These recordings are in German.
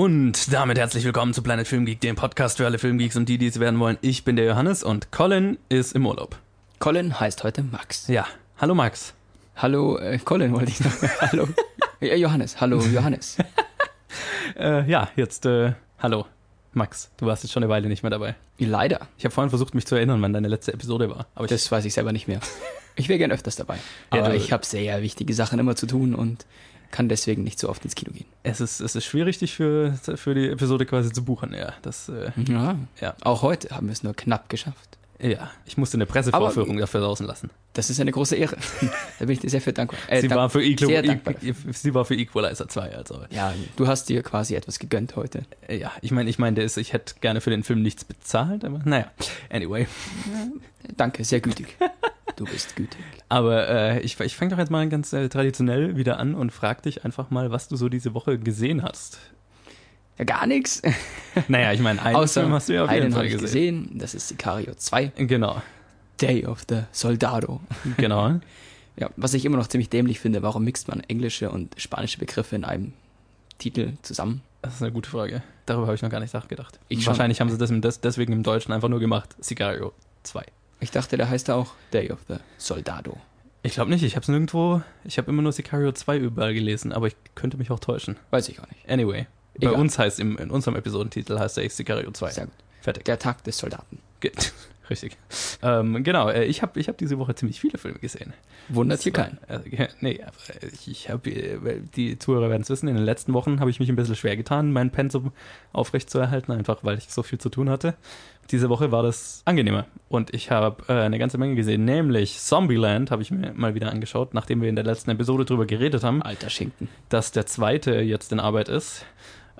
Und damit herzlich willkommen zu Planet Film Geek, dem Podcast für alle Filmgeeks und die, die es werden wollen. Ich bin der Johannes und Colin ist im Urlaub. Colin heißt heute Max. Ja, hallo Max. Hallo, äh, Colin wollte ich sagen. hallo. Ja, Johannes, hallo Johannes. Äh, ja, jetzt, äh, hallo Max. Du warst jetzt schon eine Weile nicht mehr dabei. Leider. Ich habe vorhin versucht, mich zu erinnern, wann deine letzte Episode war. Aber das weiß ich selber nicht mehr. Ich wäre gern öfters dabei. Aber Ja, ich habe sehr wichtige Sachen immer zu tun und kann deswegen nicht so oft ins Kino gehen. es ist, es ist schwierig, dich für, für die Episode quasi zu buchen. Ja, das, äh, Ja. Ja. Auch heute haben wir es nur knapp geschafft. Ja. ich musste eine Pressevorführung dafür draußen lassen. Das ist eine große Ehre. da bin ich dir sehr für dankbar. Äh, Sie dank- war, für Equal, sehr dankbar. E- sie war für Equalizer 2, also. Ja, du hast dir quasi etwas gegönnt heute. Äh, Ja, ich meine, ich meine, ich hätte gerne für den Film nichts bezahlt, aber naja, anyway. Danke, sehr gütig. Du bist gütig. Aber äh, ich, ich fange doch jetzt mal ganz äh, traditionell wieder an und frag dich einfach mal, was du so diese Woche gesehen hast. Ja, gar nichts. Naja, ich meine, einen Außer Film hast du ja auf jeden Fall gesehen. gesehen. Das ist Sicario 2, Genau, Day of the Soldado. genau. Ja, was ich immer noch ziemlich dämlich finde, warum mixt man englische und spanische Begriffe in einem Titel zusammen? Das ist eine gute Frage. Darüber habe ich noch gar nicht nachgedacht. Ich schon. Wahrscheinlich haben sie das, im- das deswegen im Deutschen einfach nur gemacht. Sicario 2. Ich dachte, der heißt auch Day of the Soldado. Ich glaube nicht, ich habe es nirgendwo, ich habe immer nur Sicario 2 überall gelesen, aber ich könnte mich auch täuschen. Weiß ich auch nicht. Anyway, bei Egal. uns heißt im, in unserem Episodentitel heißt er Sicario 2. Sehr gut. Fertig. Der Tag des Soldaten. Ge- Richtig. Ähm, genau, äh, ich habe ich hab diese Woche ziemlich viele Filme gesehen. Wundert hier keinen. Ja, nee, aber ich, ich habe, die Zuhörer werden es wissen, in den letzten Wochen habe ich mich ein bisschen schwer getan, mein Pensum aufrechtzuerhalten, einfach weil ich so viel zu tun hatte. Diese Woche war das angenehmer und ich habe äh, eine ganze Menge gesehen, nämlich Zombieland habe ich mir mal wieder angeschaut, nachdem wir in der letzten Episode drüber geredet haben, Alter Schinken. dass der zweite jetzt in Arbeit ist.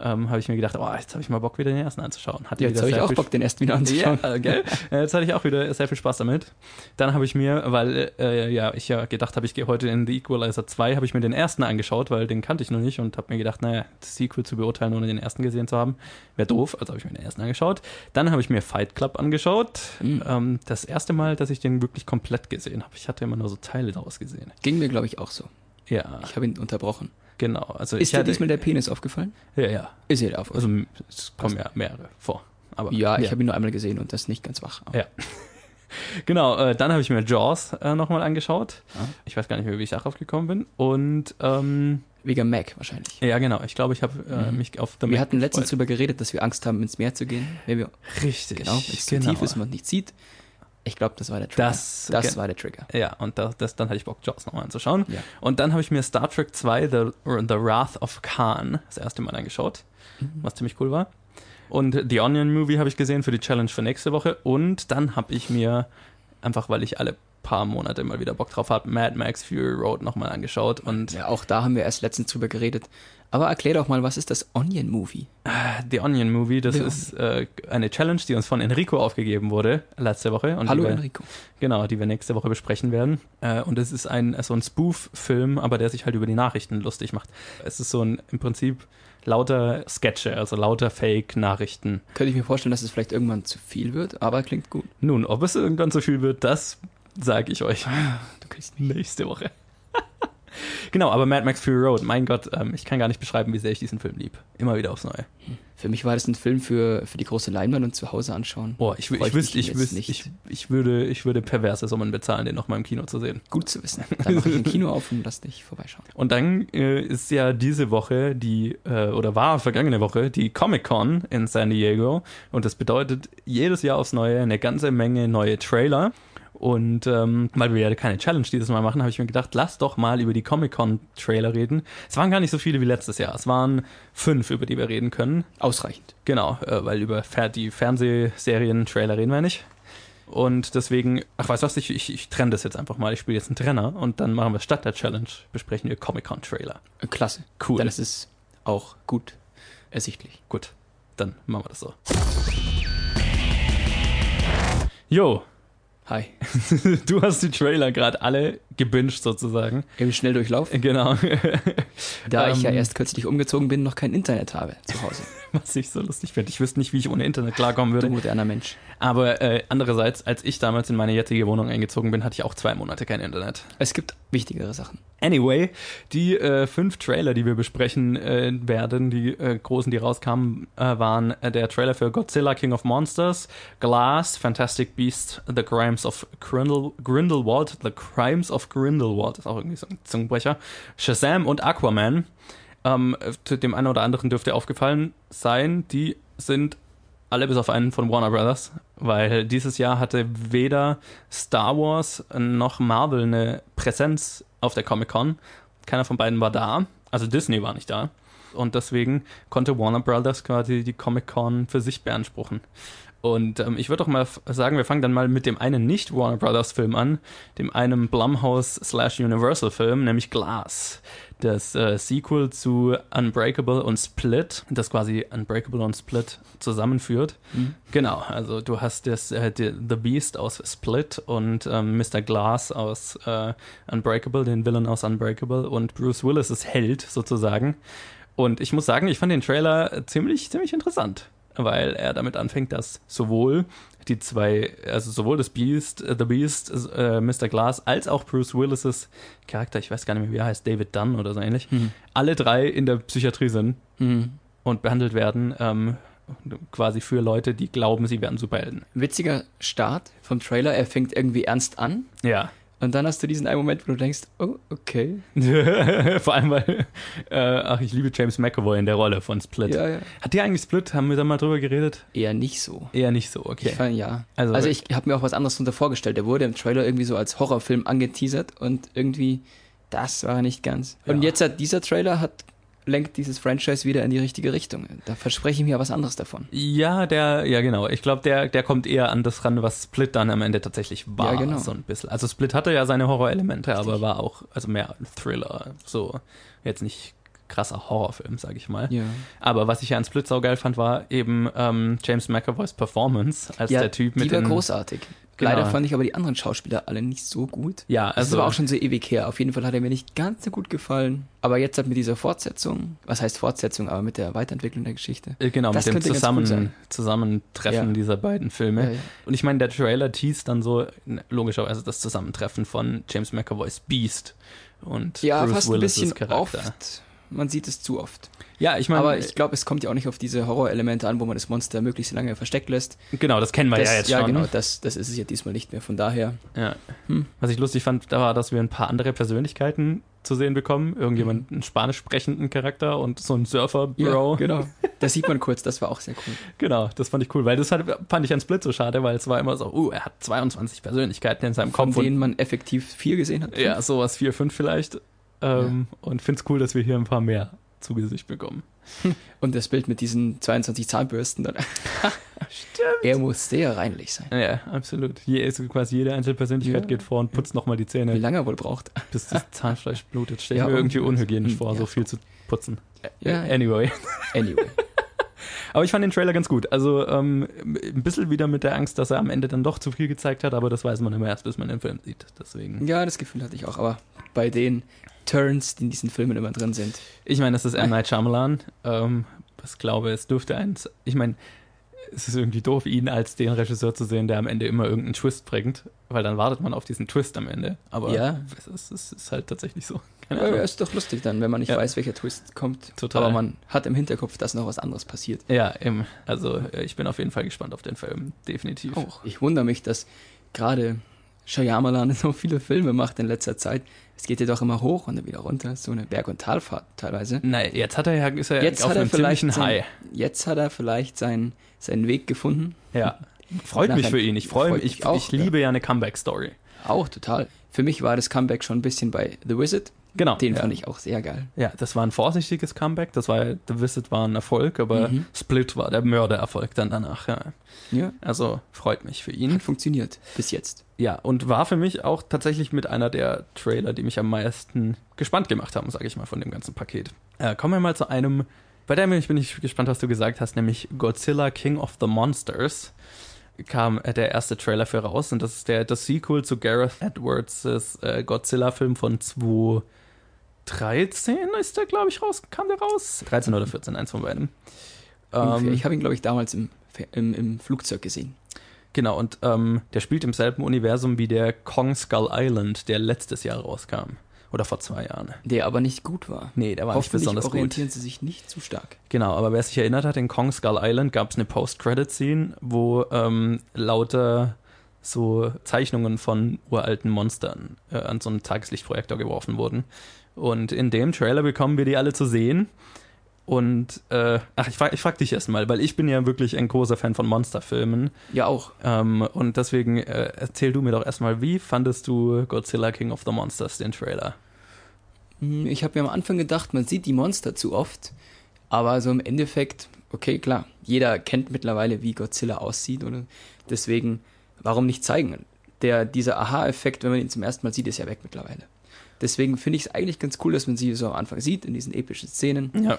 Ähm, habe ich mir gedacht, oh, jetzt habe ich mal Bock, wieder den ersten anzuschauen. Hatte Jetzt habe ich auch Bock, den erst wieder anzuschauen. ja, gell? Äh, Jetzt hatte ich auch wieder sehr viel Spaß damit. Dann habe ich mir, weil äh, ja, ich ja gedacht habe, ich gehe heute in The Equalizer 2, habe ich mir den ersten angeschaut, weil den kannte ich noch nicht und habe mir gedacht, naja, das Sequel zu beurteilen, ohne den ersten gesehen zu haben, wäre doof. Also habe ich mir den ersten angeschaut. Dann habe ich mir Fight Club angeschaut. Mhm. Ähm, das erste Mal, dass ich den wirklich komplett gesehen habe. Ich hatte immer nur so Teile daraus gesehen. Ging mir, glaube ich, auch so. Ja, Ich habe ihn unterbrochen. Genau. Also Ist dir diesmal der Penis aufgefallen? Ja, ja. Ist dir der aufgefallen? Also es kommen ja mehrere vor. Aber, ja, ich habe ihn nur einmal gesehen und das nicht ganz wach. Ja. Genau, äh, dann habe ich mir Jaws äh, nochmal angeschaut. Ah. Ich weiß gar nicht mehr, wie ich darauf gekommen bin. Und ähm, Wegen Mac wahrscheinlich. ja, genau, ich glaube, ich habe äh, Mhm. mich auf The Wir Mac hatten letztens darüber geredet, dass wir Angst haben, ins Meer zu gehen. Wenn wir, Richtig, genau, wenn es zu tief ist und man nicht sieht. Ich glaube, das war der Trigger. Das- das war der Trigger. Ja, und das, das, dann hatte ich Bock, Jaws nochmal anzuschauen. Ja. Und dann habe ich mir Star Trek 2, The, The Wrath of Khan, das erste Mal angeschaut, Mhm. was ziemlich cool war. Und The Onion Movie habe ich gesehen für die Challenge für nächste Woche. Und dann habe ich mir, einfach weil ich alle paar Monate mal wieder Bock drauf habe, Mad Max Fury Road nochmal angeschaut. Und Ja, auch da haben wir erst letztens drüber geredet. Aber erklär doch mal, was ist das Onion Movie? The Onion Movie, das The ist äh, eine Challenge, die uns von Enrico aufgegeben wurde letzte Woche. Und Hallo wir, Enrico. Genau, die wir nächste Woche besprechen werden. Äh, und es ist ein so ein Spoof-Film, aber der sich halt über die Nachrichten lustig macht. Es ist so ein im Prinzip lauter Sketche, also lauter Fake-Nachrichten. Könnte ich mir vorstellen, dass es vielleicht irgendwann zu viel wird, aber klingt gut. Nun, ob es irgendwann so viel wird, das sage ich euch Du kriegst nächste Woche. genau, aber Mad Max Fury Road, mein Gott, ähm, ich kann gar nicht beschreiben, wie sehr ich diesen Film lieb. Immer wieder aufs Neue. Für mich war das ein Film für, für die große Leinwand und zu Hause anschauen. Boah, ich, ich wüsste, ich, wüsste nicht. ich, ich, würde, ich würde perverse Summen bezahlen, den nochmal im Kino zu sehen. Gut zu wissen. Dann mache ich ein Kino auf und lass dich vorbeischauen. Und dann äh, ist ja diese Woche die, äh, oder war vergangene Woche die Comic-Con in San Diego. Und das bedeutet jedes Jahr aufs Neue eine ganze Menge neue Trailer. Und ähm, weil wir ja keine Challenge dieses Mal machen, habe ich mir gedacht, lass doch mal über die Comic-Con-Trailer reden. Es waren gar nicht so viele wie letztes Jahr. Es waren fünf, über die wir reden können. Ausreichend. Genau, äh, weil über die Fernsehserien-Trailer reden wir nicht. Und deswegen, ach weißt du was, ich, ich, ich trenne das jetzt einfach mal. Ich spiele jetzt einen Trenner und dann machen wir statt der Challenge, besprechen wir Comic-Con-Trailer. Klasse. Cool. Dann ist es auch gut ersichtlich. Gut, dann machen wir das so. Jo, Hi. du hast die Trailer gerade alle gebinged sozusagen. Im Schnelldurchlauf. Genau. Da ich ja Ähm, erst kürzlich umgezogen bin, noch kein Internet habe zu Hause. Was ich so lustig finde. Ich wüsste nicht, wie ich ohne Internet klarkommen Du würde. moderner Mensch. Aber äh, andererseits, als ich damals in meine jetzige Wohnung eingezogen bin, hatte ich auch zwei Monate kein Internet. Es gibt wichtigere Sachen. Anyway, die äh, fünf Trailer, die wir besprechen äh, werden, die äh, großen, die rauskamen, äh, waren äh, der Trailer für Godzilla King of Monsters, Glass, Fantastic Beasts, The Crimes of Grindel Grindelwald, The Crimes of Grindelwald, ist auch irgendwie so ein Zungenbrecher, Shazam und Aquaman. Ähm, dem einen oder anderen dürfte aufgefallen sein, die sind alle bis auf einen von Warner Brothers, weil dieses Jahr hatte weder Star Wars noch Marvel eine Präsenz auf der Comic Con. Keiner von beiden war da, also Disney war nicht da. Und deswegen konnte Warner Brothers quasi die Comic Con für sich beanspruchen. Und ähm, ich würde doch mal sagen, wir fangen dann mal mit dem einen nicht Warner Brothers Film an, dem einen Blumhouse slash Universal Film, nämlich Glass. Das äh, Sequel zu Unbreakable und Split, das quasi Unbreakable und Split zusammenführt. Mhm. Genau, also du hast das, äh, die, The Beast aus Split und ähm, Mr. Glass aus äh, Unbreakable, den Villain aus Unbreakable und Bruce Willis ist Held sozusagen. Und ich muss sagen, ich fand den Trailer ziemlich, ziemlich interessant, weil er damit anfängt, dass sowohl die zwei, also sowohl das Beast, äh, The Beast, äh, Mr. Glass, als auch Bruce Willis' Charakter, ich weiß gar nicht mehr, wie er heißt, David Dunn oder so ähnlich, Mhm. alle drei in der Psychiatrie sind Mhm. und behandelt werden, ähm, quasi für Leute, die glauben, sie wären Superhelden. Witziger Start vom Trailer. Er fängt irgendwie ernst an. Ja. Und dann hast du diesen einen Moment, wo du denkst, oh, okay. Vor allem, weil, äh, ach, ich liebe James McAvoy in der Rolle von Split. Ja, ja. Hat der eigentlich Split? Haben wir da mal drüber geredet? Eher nicht so. Eher nicht so, Ich okay. fand, ja. Also- Also, ich habe mir auch was anderes darunter vorgestellt. Der wurde im Trailer irgendwie so als Horrorfilm angeteasert und irgendwie, das war er nicht ganz. Und Ja. jetzt hat dieser Trailer hat lenkt dieses Franchise wieder in die richtige Richtung. Da verspreche ich mir was anderes davon. Ja, der, ja genau. Ich glaube, der, der kommt eher an das ran, was Split dann am Ende tatsächlich war. Ja, genau. So ein bisschen. Also Split hatte ja seine Horrorelemente, aber war auch, also mehr ein Thriller. So, jetzt nicht krasser Horrorfilm, sag ich mal. Ja. Aber was ich ja an Split saugeil fand, war eben ähm, James McAvoys Performance als ja, der Typ mit die war den großartig. Genau. Leider fand ich aber die anderen Schauspieler alle nicht so gut. Ja, Das ist also aber auch schon so ewig her. Auf jeden Fall hat er mir nicht ganz so gut gefallen. Aber jetzt halt mit dieser Fortsetzung, was heißt Fortsetzung, aber mit der Weiterentwicklung der Geschichte. Äh, Genau, Das mit dem Zusammen. Zusammentreffen Ja. dieser beiden Filme. Ja, ja. Und ich meine, der Trailer teast dann so logischerweise das Zusammentreffen von James McAvoys Beast und Ja, Bruce fast ein Willis' bisschen Charakter. oft. Man sieht es zu oft. Ja, ich meine, aber ich glaube, es kommt ja auch nicht auf diese Horrorelemente an, wo man das Monster möglichst lange versteckt lässt. genau, das kennen wir das, ja jetzt schon. genau, das, das ist es ja diesmal nicht mehr. Von daher, Ja. Hm. Was ich lustig fand, da war, dass wir ein paar andere Persönlichkeiten zu sehen bekommen. Irgendjemand, einen spanisch sprechenden Charakter und so ein Surfer-Bro. ja, genau. Das sieht man kurz, das war auch sehr cool. Genau, das fand ich cool, weil das hat, fand ich an Split so schade, weil es war immer so, uh, er hat 22 Persönlichkeiten in seinem Von Kopf. denen man effektiv vier gesehen hat. Ja, sowas, vier, fünf vielleicht. Ähm, Und find's cool, dass wir hier ein paar mehr zu Gesicht bekommen. Und das Bild mit diesen 22 Zahnbürsten. Dann. Stimmt. Er muss sehr reinlich sein. Ja, absolut. Je, also quasi jede einzelne Persönlichkeit Ja. geht vor und putzt nochmal die Wie Zähne, lange er wohl braucht. bis das Zahnfleisch blutet. Stell ich Ja, mir irgendwie unhygienisch vor, ja. so viel zu putzen. Ja, ja. Anyway. Anyway. Aber ich fand den Trailer ganz gut. Also ähm, ein bisschen wieder mit der Angst, dass er am Ende dann doch zu viel gezeigt hat, aber das weiß man immer erst, bis man den Film sieht. Deswegen. Ja, das Gefühl hatte ich auch. Aber bei den Turns, die in diesen Filmen immer drin sind. Ich meine, das ist M. Night Shyamalan. Ähm, ich glaube, es dürfte eins. Ich meine, es ist irgendwie doof, ihn als den Regisseur zu sehen, der am Ende immer irgendeinen Twist bringt, weil dann wartet man auf diesen Twist am Ende. Aber Ja. es, ist, es ist halt tatsächlich so. Keine Ahnung. ja, ist doch lustig dann, wenn man nicht Ja. weiß, welcher Twist kommt. Total. Aber man hat im Hinterkopf, dass noch was anderes passiert. Ja, eben. Also äh, ich bin auf jeden Fall gespannt auf den Film. Definitiv. Auch. Ich wundere mich, dass gerade Shyamalan so viele Filme macht in letzter Zeit. Es geht ja doch immer hoch und dann wieder runter. So eine Berg- und Talfahrt teilweise. Nein, jetzt hat er ja, ist er Jetzt auf hat er einem vielleicht ziemlichen sein, High. jetzt hat er vielleicht seinen, seinen Weg gefunden. Ja. Freut mich für ihn. Ich freue mich. Ich, auch, ich liebe ja eine Comeback-Story. Auch total. Für mich war das Comeback schon ein bisschen bei The Wizard. Genau. Den ja. fand ich auch sehr geil. Ja, das war ein vorsichtiges Comeback. Das war The Visit war ein Erfolg, aber Mhm. Split war der Mördererfolg dann danach. Ja. Ja, Also freut mich für ihn. hat funktioniert. Bis jetzt. Ja, und war für mich auch tatsächlich mit einer der Trailer, die mich am meisten gespannt gemacht haben, sage ich mal, von dem ganzen Paket. Äh, kommen wir mal zu einem, bei dem ich bin ich gespannt, was du gesagt hast, nämlich Godzilla King of the Monsters. kam äh, der erste Trailer für raus und das ist der das Sequel zu Gareth Edwards äh, Godzilla-Film von 2013 ist der, glaube ich, raus. Kam der raus? 13 oder 14, eins von beiden. Ähm, ich habe ihn, glaube ich, damals im, im, im Flugzeug gesehen. Genau, und ähm, der spielt im selben Universum wie der Kong Skull Island, der letztes Jahr rauskam. Oder vor zwei Jahren. Der aber nicht gut war. Nee, der war nicht besonders gut. orientieren sie sich nicht zu stark. Genau, aber wer sich erinnert hat, in Kong Skull Island gab es eine Post-Credit-Scene, wo ähm, lauter so Zeichnungen von uralten Monstern äh, an so einen Tageslichtprojektor geworfen wurden. Und in dem Trailer bekommen wir die alle zu sehen. Und, äh, ach, ich frage ich frag dich erstmal, weil ich bin ja wirklich ein großer Fan von Monsterfilmen. Ja, auch. Ähm, und deswegen äh, erzähl du mir doch erstmal, wie fandest du Godzilla King of the Monsters, den Trailer? Hm, ich habe mir am Anfang gedacht, man sieht die Monster zu oft, aber so im Endeffekt, okay, klar, jeder kennt mittlerweile, wie Godzilla aussieht, oder? Deswegen, warum nicht zeigen? Der, dieser Aha-Effekt, wenn man ihn zum ersten Mal sieht, ist ja weg mittlerweile. Deswegen finde ich es eigentlich ganz cool, dass man sie so am Anfang sieht, in diesen epischen Szenen. Ja.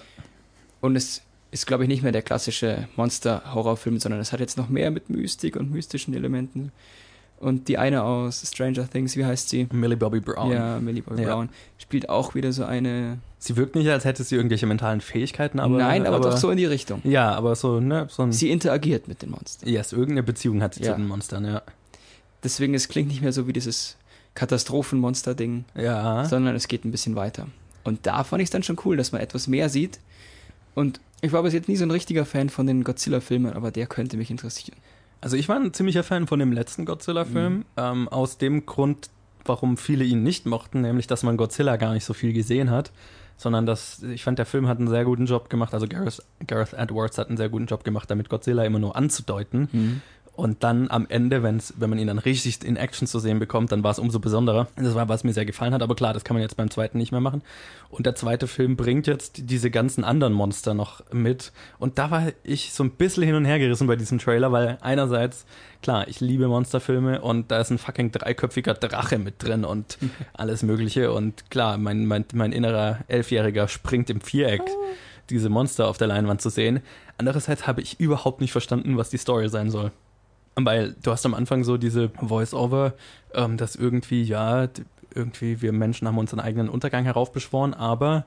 Und es ist, glaube ich, nicht mehr der klassische Monster-Horrorfilm, sondern es hat jetzt noch mehr mit Mystik und mystischen Elementen. Und die eine aus Stranger Things, wie heißt sie? Millie Bobby Brown. Ja, Millie Bobby ja. Brown. Spielt auch wieder so eine. Sie wirkt nicht, als hätte sie irgendwelche mentalen Fähigkeiten, aber. Nein, aber, aber doch so in die Richtung. Ja, aber so, ne? So ein, sie interagiert mit den Monstern. Ja, yes, irgendeine Beziehung hat sie ja. zu den Monstern, ja. Deswegen, es klingt nicht mehr so wie dieses Katastrophenmonster-Ding. Ja. Sondern es geht ein bisschen weiter. Und da fand ich es dann schon cool, dass man etwas mehr sieht und ich war bis jetzt nie so ein richtiger Fan von den Godzilla-Filmen, aber der könnte mich interessieren. Also ich war ein ziemlicher Fan von dem letzten Godzilla-Film, mhm. ähm, aus dem Grund, warum viele ihn nicht mochten, nämlich dass man Godzilla gar nicht so viel gesehen hat, sondern dass ich fand, der Film hat einen sehr guten Job gemacht, also Gareth, Gareth Edwards hat einen sehr guten Job gemacht, damit Godzilla immer nur anzudeuten. Mhm. Und dann am Ende, wenn's, wenn man ihn dann richtig in Action zu sehen bekommt, dann war es umso besonderer. Das war, was mir sehr gefallen hat, aber klar, das kann man jetzt beim zweiten nicht mehr machen. Und der zweite Film bringt jetzt diese ganzen anderen Monster noch mit. Und da war ich so ein bisschen hin und her gerissen bei diesem Trailer, weil einerseits, klar, ich liebe Monsterfilme und da ist ein fucking dreiköpfiger Drache mit drin und alles Mögliche. Und klar, mein, mein, mein innerer Elfjähriger springt im Viereck. diese Monster auf der Leinwand zu sehen. Andererseits habe ich überhaupt nicht verstanden, was die Story sein soll. Weil du hast am Anfang so diese Voice-Over, ähm, dass irgendwie, ja, irgendwie wir Menschen haben unseren eigenen Untergang heraufbeschworen, aber,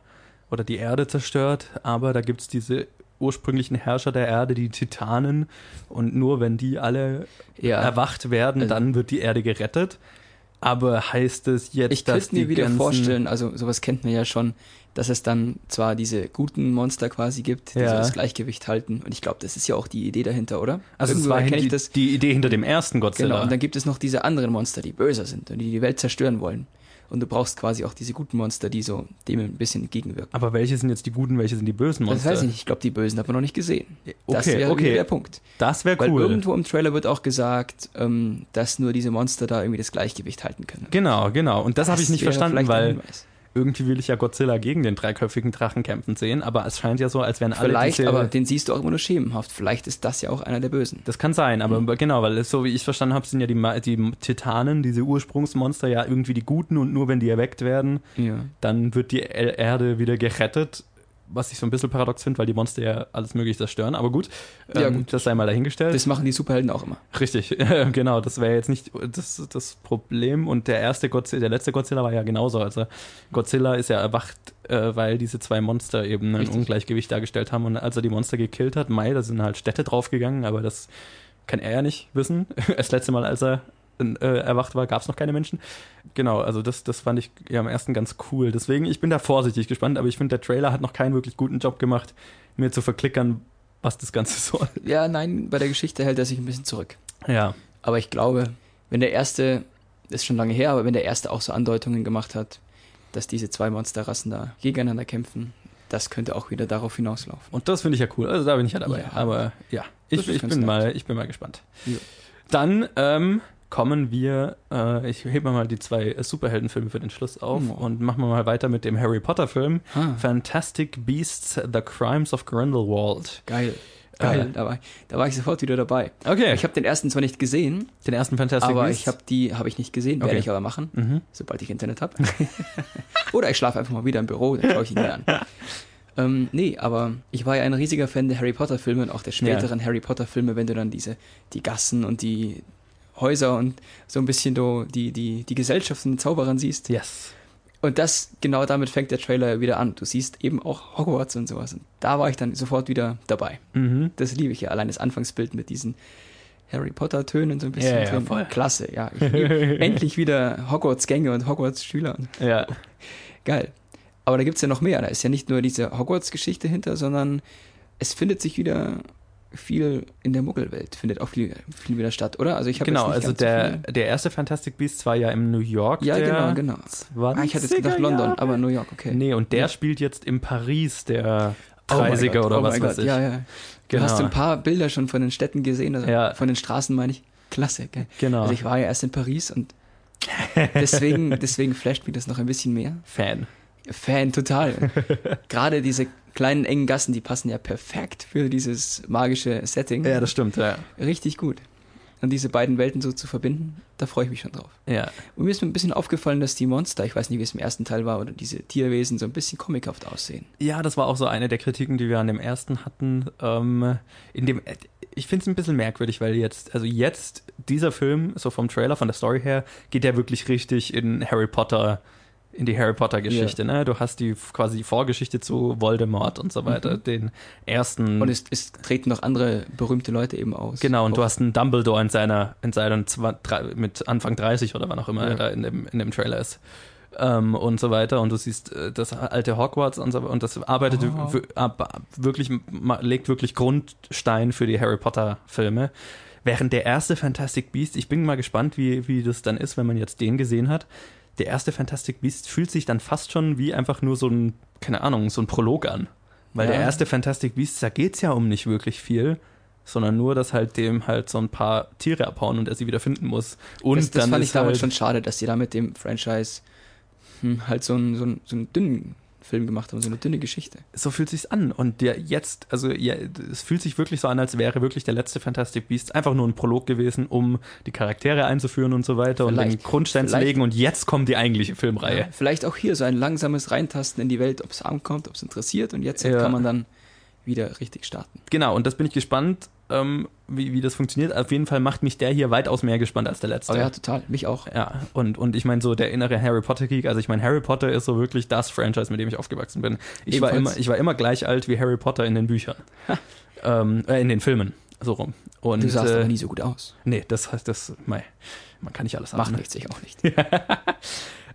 oder die Erde zerstört, aber da gibt es diese ursprünglichen Herrscher der Erde, die Titanen, und nur wenn die alle ja. erwacht werden, also, dann wird die Erde gerettet. Aber heißt es jetzt, ich dass Ich könnte mir wieder vorstellen, also sowas kennt man ja schon, dass es dann zwar diese guten Monster quasi gibt, die ja. so das Gleichgewicht halten. Und ich glaube, das ist ja auch die Idee dahinter, oder? Also es war die, das. die Idee hinter dem ersten Godzilla. Genau, und dann gibt es noch diese anderen Monster, die böser sind und die die Welt zerstören wollen. Und du brauchst quasi auch diese guten Monster, die so dem ein bisschen entgegenwirken. Aber welche sind jetzt die guten, welche sind die bösen Monster? Das weiß ich nicht. Ich glaube, die bösen hat man noch nicht gesehen. Okay, das wäre okay. der Punkt. Das wäre cool. Weil irgendwo im Trailer wird auch gesagt, ähm, dass nur diese Monster da irgendwie das Gleichgewicht halten können. Genau, genau. Und das, das habe ich nicht verstanden, weil irgendwie will ich ja Godzilla gegen den dreiköpfigen Drachen kämpfen sehen, aber es scheint ja so, als wären alle Vielleicht, diese, aber den siehst du auch immer nur schemenhaft. Vielleicht ist das ja auch einer der Bösen. Das kann sein, aber mhm. genau, weil es, so wie ich verstanden habe, sind ja die, die Titanen, diese Ursprungsmonster ja irgendwie die Guten und nur wenn die erweckt werden, ja. dann wird die Erde wieder gerettet was ich so ein bisschen paradox finde, weil die Monster ja alles mögliche zerstören. Aber gut, ja, ähm, gut, das sei mal dahingestellt. Das machen die Superhelden auch immer. Richtig, genau. Das wäre jetzt nicht das, das Problem. Und der erste Godzilla, der letzte Godzilla war ja genauso. Also Godzilla ist ja erwacht, äh, weil diese zwei Monster eben ein. Ungleichgewicht dargestellt haben. Und als er die Monster gekillt hat, Mai, da sind halt Städte draufgegangen, aber das kann er ja nicht wissen. Das letzte Mal, als er äh, erwacht war, gab es noch keine Menschen. Genau, also das, das fand ich ja am ersten ganz cool. Deswegen, ich bin da vorsichtig gespannt, aber ich finde, der Trailer hat noch keinen wirklich guten Job gemacht, mir zu verklickern, was das Ganze soll. Ja, nein, bei der Geschichte hält er sich ein bisschen zurück. Ja. Aber ich glaube, wenn der erste, ist schon lange her, aber wenn der erste auch so Andeutungen gemacht hat, dass diese zwei Monsterrassen da gegeneinander kämpfen, das könnte auch wieder darauf hinauslaufen. Und das finde ich ja cool. Also da bin ich ja dabei. Ja. Aber ja, ich, ich bin, mal, ich bin mal gespannt. Ja. Dann ähm, kommen wir, äh, ich hebe mal die zwei Superheldenfilme für den Schluss auf oh. und machen wir mal weiter mit dem Harry Potter Film ah. Fantastic Beasts: The Crimes of Grindelwald. Geil. Geil, äh, da, war, da war ich sofort wieder dabei. Okay. Ich habe den ersten zwar nicht gesehen. Den ersten Fantastic aber Beasts? Aber ich habe die habe ich nicht gesehen, werde ich aber machen, mhm. sobald ich Internet habe. Oder ich schlafe einfach mal wieder im Büro, dann schaue ich ihn mir an. Ähm, nee, aber ich war ja ein riesiger Fan der Harry Potter Filme und auch der späteren ja. Harry Potter Filme, wenn du dann diese, die Gassen und die Häuser und so ein bisschen do, die, die, die Gesellschaft von den Zauberern siehst. Yes. Und das, genau damit fängt der Trailer wieder an. Du siehst eben auch Hogwarts und sowas. Und da war ich dann sofort wieder dabei. Mhm. Das liebe ich ja. Allein das Anfangsbild mit diesen Harry Potter-Tönen so ein bisschen ja, ja. Voll. Klasse, ja. endlich wieder Hogwarts-Gänge und Hogwarts-Schüler. Ja. Geil. Aber da gibt es ja noch mehr. Da ist ja nicht nur diese Hogwarts-Geschichte hinter, sondern es findet sich wieder viel in der Muggelwelt, findet auch viel, viel wieder statt, oder? Also ich habe Genau, also der, so der erste Fantastic Beast war ja im New York. Ja, genau, genau. Ah, ich hatte jetzt gedacht London, Jahre. aber New York, okay. Nee, und der ja. spielt jetzt im Paris der 30er oh oder oh was weiß ich. Ja, ja. Du genau. hast ein paar Bilder schon von den Städten gesehen, also ja. von den Straßen meine ich. Klasse, gell? Genau. Also ich war ja erst in Paris und deswegen, deswegen flasht mich das noch ein bisschen mehr. Fan. Fan, total. Gerade diese kleinen engen Gassen, die passen ja perfekt für dieses magische Setting. Ja, das stimmt, ja. Richtig gut. Und diese beiden Welten so zu verbinden, da freue ich mich schon drauf. Ja. Und mir ist mir ein bisschen aufgefallen, dass die Monster, ich weiß nicht, wie es im ersten Teil war, oder diese Tierwesen so ein bisschen comichaft aussehen. Ja, das war auch so eine der Kritiken, die wir an dem ersten hatten. Ähm, in dem, ich finde es ein bisschen merkwürdig, weil jetzt, also jetzt, dieser Film, so vom Trailer, von der Story her, geht der wirklich richtig in Harry Potter in die Harry Potter Geschichte. Yeah. Ne? Du hast die quasi die Vorgeschichte zu Voldemort und so weiter, mhm. den ersten. Und es, es, treten noch andere berühmte Leute eben aus. Genau, und auch. du hast einen Dumbledore in seiner in seinen mit Anfang 30 oder wann auch immer ja. er da in dem in dem Trailer ist. Ähm, und so weiter und du siehst äh, das alte Hogwarts und so und das arbeitet oh. wirklich legt wirklich Grundstein für die Harry Potter Filme. Während der erste Fantastic Beast, ich bin mal gespannt, wie, wie das dann ist, wenn man jetzt den gesehen hat der erste Fantastic Beast fühlt sich dann fast schon wie einfach nur so ein, keine Ahnung, so ein Prolog an. Weil ja. der erste Fantastic Beast, da geht es ja um nicht wirklich viel, sondern nur, dass halt dem halt so ein paar Tiere abhauen und er sie wieder finden muss. Und das, das dann fand ich damals halt schon schade, dass die da mit dem Franchise hm, halt so einen, so, einen, so einen dünnen Film gemacht haben, so eine dünne Geschichte. So fühlt sich's an und der jetzt, also ja, es fühlt sich wirklich so an, als wäre wirklich der letzte Fantastic Beast einfach nur ein Prolog gewesen, um die Charaktere einzuführen und so weiter vielleicht, und den Grundstein zu legen und jetzt kommt die eigentliche Filmreihe. Ja, vielleicht auch hier so ein langsames Reintasten in die Welt, ob es ankommt, ob es interessiert und jetzt ja. kann man dann wieder richtig starten. Genau, und das bin ich gespannt, ähm, wie, wie das funktioniert. Auf jeden Fall macht mich der hier weitaus mehr gespannt als der letzte. Oh ja, total. Mich auch. Ja, und, und ich meine, so der innere Harry Potter-Geek, also ich meine, Harry Potter ist so wirklich das Franchise, mit dem ich aufgewachsen bin. Ich, war immer, ich war immer gleich alt wie Harry Potter in den Büchern. ähm, äh, in den Filmen. So rum. Und, du sahst äh, aber nie so gut aus. Nee, das heißt, das, mei, man kann nicht alles haben. Macht ne? nichts, ich auch nicht.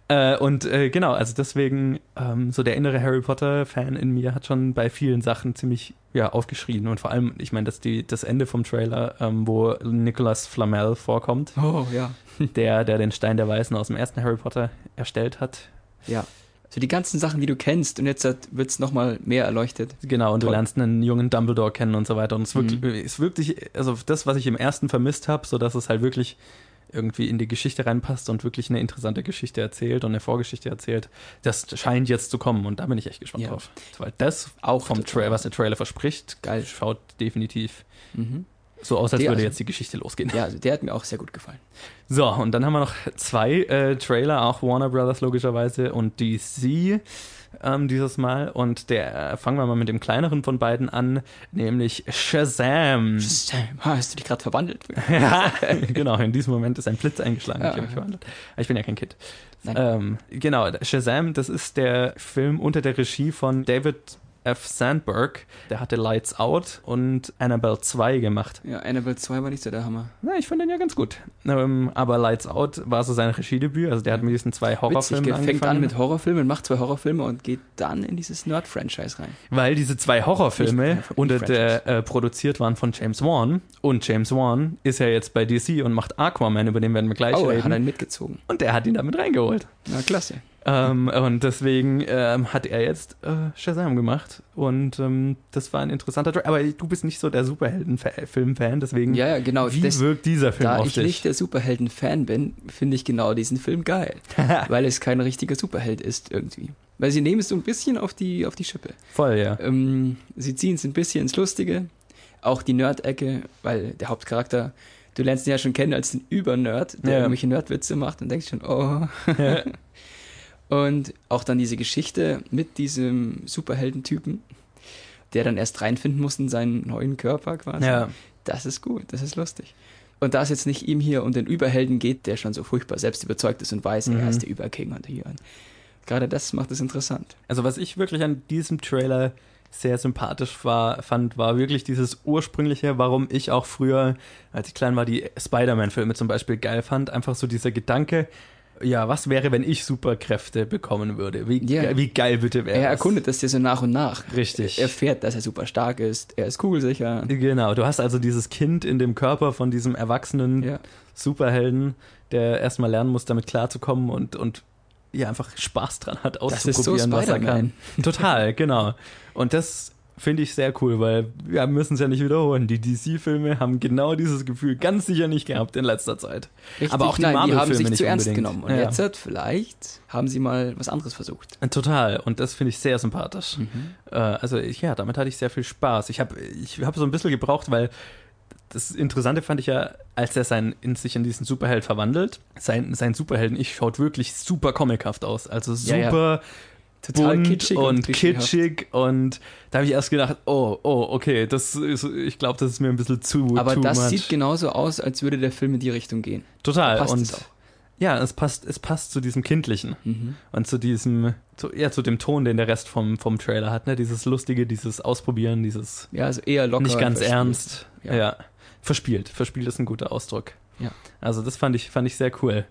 Äh, und äh, genau, also deswegen, ähm, so der innere Harry Potter-Fan in mir hat schon bei vielen Sachen ziemlich ja, aufgeschrien. Und vor allem, ich meine, dass die, das Ende vom Trailer, ähm, wo Nicolas Flamel vorkommt. Oh, ja. Der, der den Stein der Weißen aus dem ersten Harry Potter erstellt hat. Ja. So die ganzen Sachen, die du kennst und jetzt wird es nochmal mehr erleuchtet. Genau, und Toll. du lernst einen jungen Dumbledore kennen und so weiter. Und es wirkt, mhm. ist wirklich, also das, was ich im ersten vermisst habe, so dass es halt wirklich irgendwie in die Geschichte reinpasst und wirklich eine interessante Geschichte erzählt und eine Vorgeschichte erzählt, das scheint jetzt zu kommen und da bin ich echt gespannt ja. drauf. Weil das auch vom Trailer, was der Trailer verspricht, geil schaut definitiv mhm. so aus, als der, würde jetzt die Geschichte losgehen. Ja, also der hat mir auch sehr gut gefallen. So, und dann haben wir noch zwei äh, Trailer, auch Warner Brothers logischerweise und DC ähm, dieses Mal. Und der, äh, fangen wir mal mit dem kleineren von beiden an, nämlich Shazam. Shazam, hast du dich gerade verwandelt? ja, genau, in diesem Moment ist ein Blitz eingeschlagen. Ja. Ich habe mich verwandelt. Ich bin ja kein Kind. Ähm, genau, Shazam, das ist der Film unter der Regie von David F. Sandberg, der hatte Lights Out und Annabelle 2 gemacht. Ja, Annabelle 2 war nicht so der Hammer. Na, ich fand den ja ganz gut. Ähm, aber Lights Out war so sein Regiedebüt, also der hat mit diesen zwei Horrorfilmen Witzig, angefangen. fängt an mit Horrorfilmen, macht zwei Horrorfilme und geht dann in dieses Nerd-Franchise rein. Weil diese zwei Horrorfilme unter der äh, produziert waren von James Wan und James Wan ist ja jetzt bei DC und macht Aquaman, über den werden wir gleich oh, reden. Oh, hat ihn mitgezogen. Und der hat ihn damit reingeholt. Na, klasse. Ähm, und deswegen ähm, hat er jetzt äh, Shazam gemacht. Und ähm, das war ein interessanter Track. Aber du bist nicht so der Superhelden-Film-Fan, deswegen. Ja, ja, genau. Wie das, wirkt dieser Film da auf ich dich? nicht der Superhelden-Fan bin, finde ich genau diesen Film geil. weil es kein richtiger Superheld ist irgendwie. Weil sie nehmen es so ein bisschen auf die, auf die Schippe. Voll, ja. Ähm, sie ziehen es ein bisschen ins Lustige. Auch die Nerd-Ecke, weil der Hauptcharakter du lernst ihn ja schon kennen als den Übernerd, der ja. irgendwelche Nerdwitze macht und denkst schon, oh. Ja. Und auch dann diese Geschichte mit diesem Superheldentypen, der dann erst reinfinden muss in seinen neuen Körper quasi. Ja. Das ist gut, das ist lustig. Und da es jetzt nicht ihm hier um den Überhelden geht, der schon so furchtbar selbst überzeugt ist und weiß, Mhm. er ist der Überking und hier. Gerade das macht es interessant. Also was ich wirklich an diesem Trailer sehr sympathisch war, fand, war wirklich dieses ursprüngliche, warum ich auch früher, als ich klein war, die Spider-Man-Filme zum Beispiel geil fand. Einfach so dieser Gedanke, ja, was wäre, wenn ich Superkräfte bekommen würde? Wie, Ja. wie geil bitte wäre Er erkundet das ja so nach und nach. Richtig. Er erfährt, dass er super stark ist, er ist kugelsicher. Genau, du hast also dieses Kind in dem Körper von diesem erwachsenen Ja. Superhelden, der erstmal lernen muss, damit klarzukommen und, und ja, einfach Spaß dran hat, Das ist so auszuprobieren, was er kann. Total, genau. Und das finde ich sehr cool, weil wir müssen es ja nicht wiederholen. Die DC-Filme haben genau dieses Gefühl ganz sicher nicht gehabt in letzter Zeit. Richtig, Aber auch die die haben Marvel-Filme sich nicht zu ernst unbedingt. genommen. Und Ja. jetzt hat vielleicht haben sie mal was anderes versucht. Total. Und das finde ich sehr sympathisch. Mhm. Äh, also ich, ja, damit hatte ich sehr viel Spaß. Ich habe ich hab so ein bisschen gebraucht, weil das Interessante fand ich ja, als er sein, in sich in diesen Superheld verwandelt, sein, sein Superhelden-Ich schaut wirklich super comichaft aus. Also Ja, ja. Total bunt kitschig und und kitschig. Und da habe ich erst gedacht, oh, oh, okay, das ist, ich glaube, das ist mir ein bisschen zu Aber das much. sieht genauso aus, als würde der Film in die Richtung gehen. Total. passt und es auch. ja, es passt, es passt zu diesem Kindlichen. Mhm. Und zu diesem, zu, ja, zu dem Ton, den der Rest vom, vom Trailer hat, ne? Dieses Lustige, dieses Ausprobieren, dieses Ja, also eher locker. nicht ganz verspielt. ernst. Ja. Ja. Verspielt. Verspielt ist ein guter Ausdruck. Ja. Also das fand ich, fand ich sehr cool.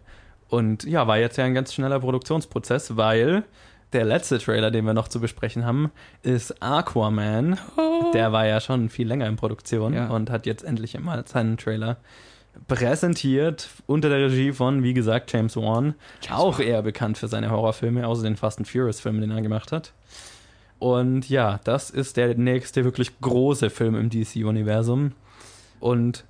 Und ja, war jetzt ja ein ganz schneller Produktionsprozess, weil der letzte Trailer, den wir noch zu besprechen haben, ist Aquaman. Der war ja schon viel länger in Produktion Ja. und hat jetzt endlich mal seinen Trailer präsentiert unter der Regie von, wie gesagt, James Wan. James auch Wan. eher bekannt für seine Horrorfilme, außer den Fast and Furious Filmen, den er gemacht hat. Und ja, das ist der nächste wirklich große Film im DC-Universum. Und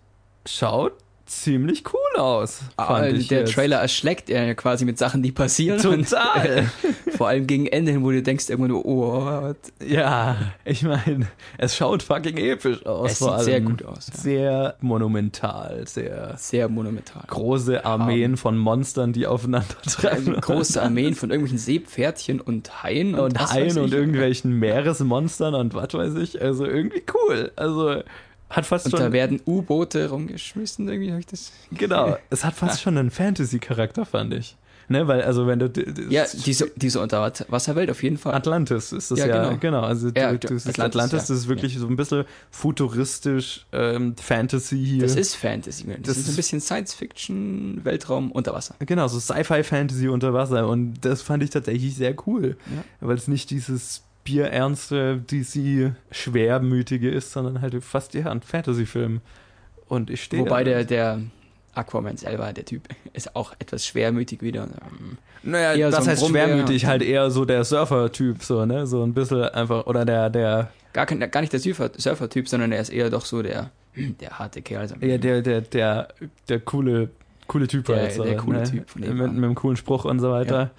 schaut ziemlich cool aus. Fand ich der jetzt. Trailer erschlägt er ja quasi mit Sachen, die passieren. Total. Vor allem gegen Ende hin, wo du denkst irgendwann nur, oh, what? Ja, ich meine, es schaut fucking episch aus. Es vor sieht sehr allem. gut aus, ja. Sehr monumental, sehr sehr monumental. große Armeen von Monstern, die aufeinandertreffen. Große Armeen von irgendwelchen Seepferdchen und Haien und, und Haien und irgendwelchen Meeresmonstern und was weiß ich. Also irgendwie cool. Also hat fast Und schon. da werden U-Boote rumgeschmissen, irgendwie habe ich das. genau, es hat fast schon einen Fantasy-Charakter, fand ich. Ne, weil, also wenn du. Ja, diese, diese Unterwasserwelt auf jeden Fall. Atlantis ist das ja, Ja, genau. genau. Also Ja, du, du Atlantis, Atlantis, ja. das ist wirklich so ein bisschen futuristisch, ähm, Fantasy hier. Das ist Fantasy. Das, Das ist ist- ein bisschen Science-Fiction, Weltraum, Unterwasser. Genau, so Sci-Fi-Fantasy unter Wasser. Und das fand ich tatsächlich sehr cool. Ja. Weil es nicht dieses bierernste, DC-schwermütige ist, sondern halt fast ja ein Fantasy-Film. Und ich stehe Wobei der, der Aquaman selber, der Typ, ist auch etwas schwermütig wieder. Ähm, Naja, eher das so heißt Brummbär. schwermütig, halt eher so der Surfer-Typ, so, ne? So ein bisschen einfach, oder der, der, Gar, kein, gar nicht der Surfer- Surfer-Typ, sondern er ist eher doch so der, der harte Kerl. So. eher der, der, der, der coole, coole Typ Der- halt. So, der coole ne? Typ von mit, nebenan. mit einem coolen Spruch und so weiter.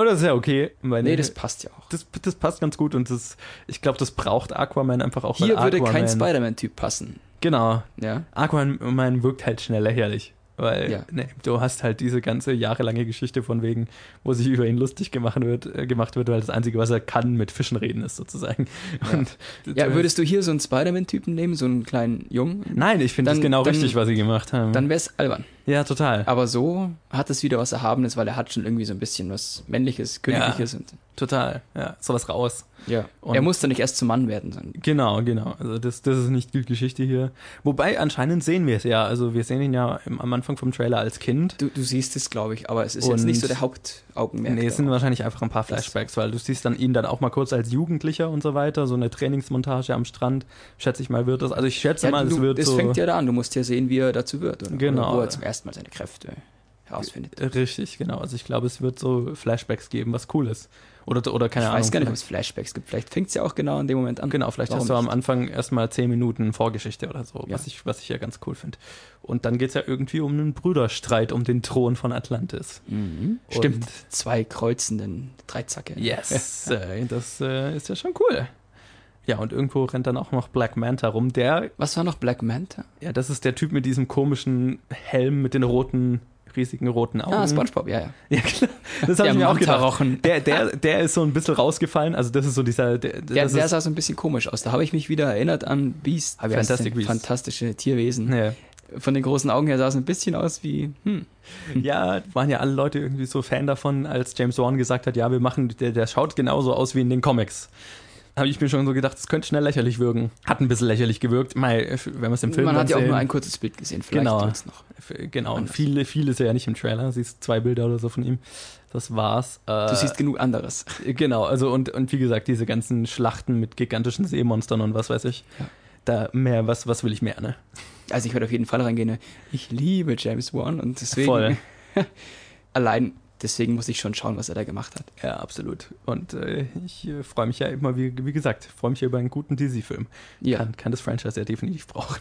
Und das ist ja okay. Meine, Nee, das passt ja auch. das, das passt ganz gut und das, ich glaube, das braucht Aquaman einfach auch. Hier würde kein Aquaman- Spider-Man-Typ passen. Genau. Ja. Aquaman wirkt halt schnell lächerlich. Weil Ja. ne, du hast halt diese ganze jahrelange Geschichte von wegen, wo sich über ihn lustig gemacht wird, äh, gemacht wird, weil das Einzige, was er kann, mit Fischen reden ist, sozusagen. Ja. Und, Ja, würdest du hier so einen Spider-Man-Typen nehmen, so einen kleinen Jungen? Nein, ich finde das genau dann- richtig, was sie gemacht haben. Dann wäre es albern. ja, total. Aber so hat es wieder was Erhabenes, weil er hat schon irgendwie so ein bisschen was Männliches, Königliches. Und, Total. Ja, sowas raus. ja. Und- er muss dann nicht erst zum Mann werden. Sondern, Genau, genau. Also das, das ist nicht die Geschichte hier. Wobei anscheinend sehen wir es ja. Also wir sehen ihn ja im, am Anfang vom Trailer als Kind. du, du siehst es, glaube ich, aber es ist Und- jetzt nicht so der Hauptaugenmerk. Nee, es sind wahrscheinlich einfach ein paar Flashbacks, weil du siehst dann ihn dann auch mal kurz als Jugendlicher und so weiter, so eine Trainingsmontage am Strand, schätze ich mal, wird das. Also ich schätze ja, mal, es du, wird es so. fängt ja da an, du musst ja sehen, wie er dazu wird. Oder, Genau. Oder wo er zum ersten Mal seine Kräfte herausfindet. Richtig, genau. Also ich glaube, es wird so Flashbacks geben, was cool ist. Oder, oder keine ich Ahnung. weiß gar nicht, ob es Flashbacks gibt. Vielleicht fängt es ja auch genau in dem Moment an. Genau, vielleicht Warum hast du am? Anfang erstmal zehn Minuten Vorgeschichte oder so, Ja. was, ich, was ich ja ganz cool finde. Und dann geht es ja irgendwie um einen Brüderstreit um den Thron von Atlantis. Mhm. Stimmt. Zwei kreuzenden Dreizacke. Yes, äh, das äh, ist ja schon cool. Ja, und irgendwo rennt dann auch noch Black Manta rum. Der, Was war noch Black Manta? ja, das ist der Typ mit diesem komischen Helm mit den roten, riesigen roten Augen. Ah, Spongebob, ja, ja. Ja, klar. Das habe ich mir auch gedacht. Der, der, der ist so ein bisschen rausgefallen. Also das ist so dieser. Der, Der, der sah so ein bisschen komisch aus. Da habe ich mich wieder erinnert an Beast. Fantastic denn? Beasts. Fantastische Tierwesen. ja. Von den großen Augen her sah es ein bisschen aus wie, hm, ja, waren ja alle Leute irgendwie so Fan davon, als James Wan gesagt hat, ja, wir machen, der, der schaut genauso aus wie in den Comics. Habe ich mir schon so gedacht, das könnte schnell lächerlich wirken. Hat ein bisschen lächerlich gewirkt. Mal, wenn man es im Film man hat ja auch sehen- nur ein kurzes Bild gesehen. Vielleicht Genau. noch. Genau, und Anders. viel, viel ist ja nicht im Trailer. Siehst zwei Bilder oder so von ihm. Das war's. Äh, Du siehst genug anderes. Genau, also und, und wie gesagt, diese ganzen Schlachten mit gigantischen Seemonstern und was weiß ich. Ja. Da mehr, was, was will ich mehr, ne? Also ich werde auf jeden Fall reingehen. ne? Ich liebe James Wan und deswegen Voll. allein deswegen muss ich schon schauen, was er da gemacht hat. Ja, absolut. Und äh, ich äh, freue mich ja immer, wie, wie gesagt, freue mich ja über einen guten DC-Film. Ja. Kann, kann das Franchise ja definitiv brauchen.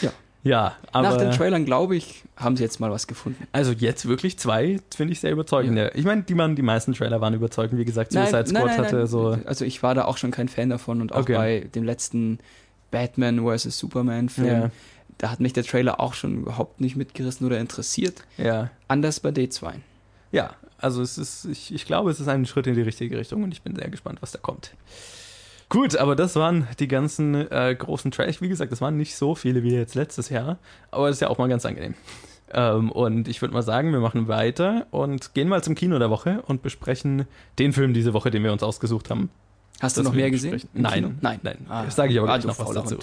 Ja. Ja, aber. Nach den Trailern, glaube ich, haben sie jetzt mal was gefunden. also jetzt wirklich zwei, finde ich sehr überzeugend. Ja. Ich meine, die, man, die meisten Trailer waren überzeugend. Wie gesagt, Suicide Squad hatte so. Also ich war da auch schon kein Fan davon und auch Okay. bei dem letzten Batman vs. Superman Film, Ja, da hat mich der Trailer auch schon überhaupt nicht mitgerissen oder interessiert. ja. Anders bei D2. Ja, also es ist, ich, ich glaube, es ist ein Schritt in die richtige Richtung und ich bin sehr gespannt, was da kommt. Gut, aber das waren die ganzen äh, großen Trash. Wie gesagt, das waren nicht so viele wie jetzt letztes Jahr, aber das ist ja auch mal ganz angenehm. Ähm, und ich würde mal sagen, wir machen weiter und gehen mal zum Kino der Woche und besprechen den Film diese Woche, den wir uns ausgesucht haben. Hast du noch mehr gesehen? Nein, Nein. nein. Ah, das sage ich aber ah, gleich noch was dazu.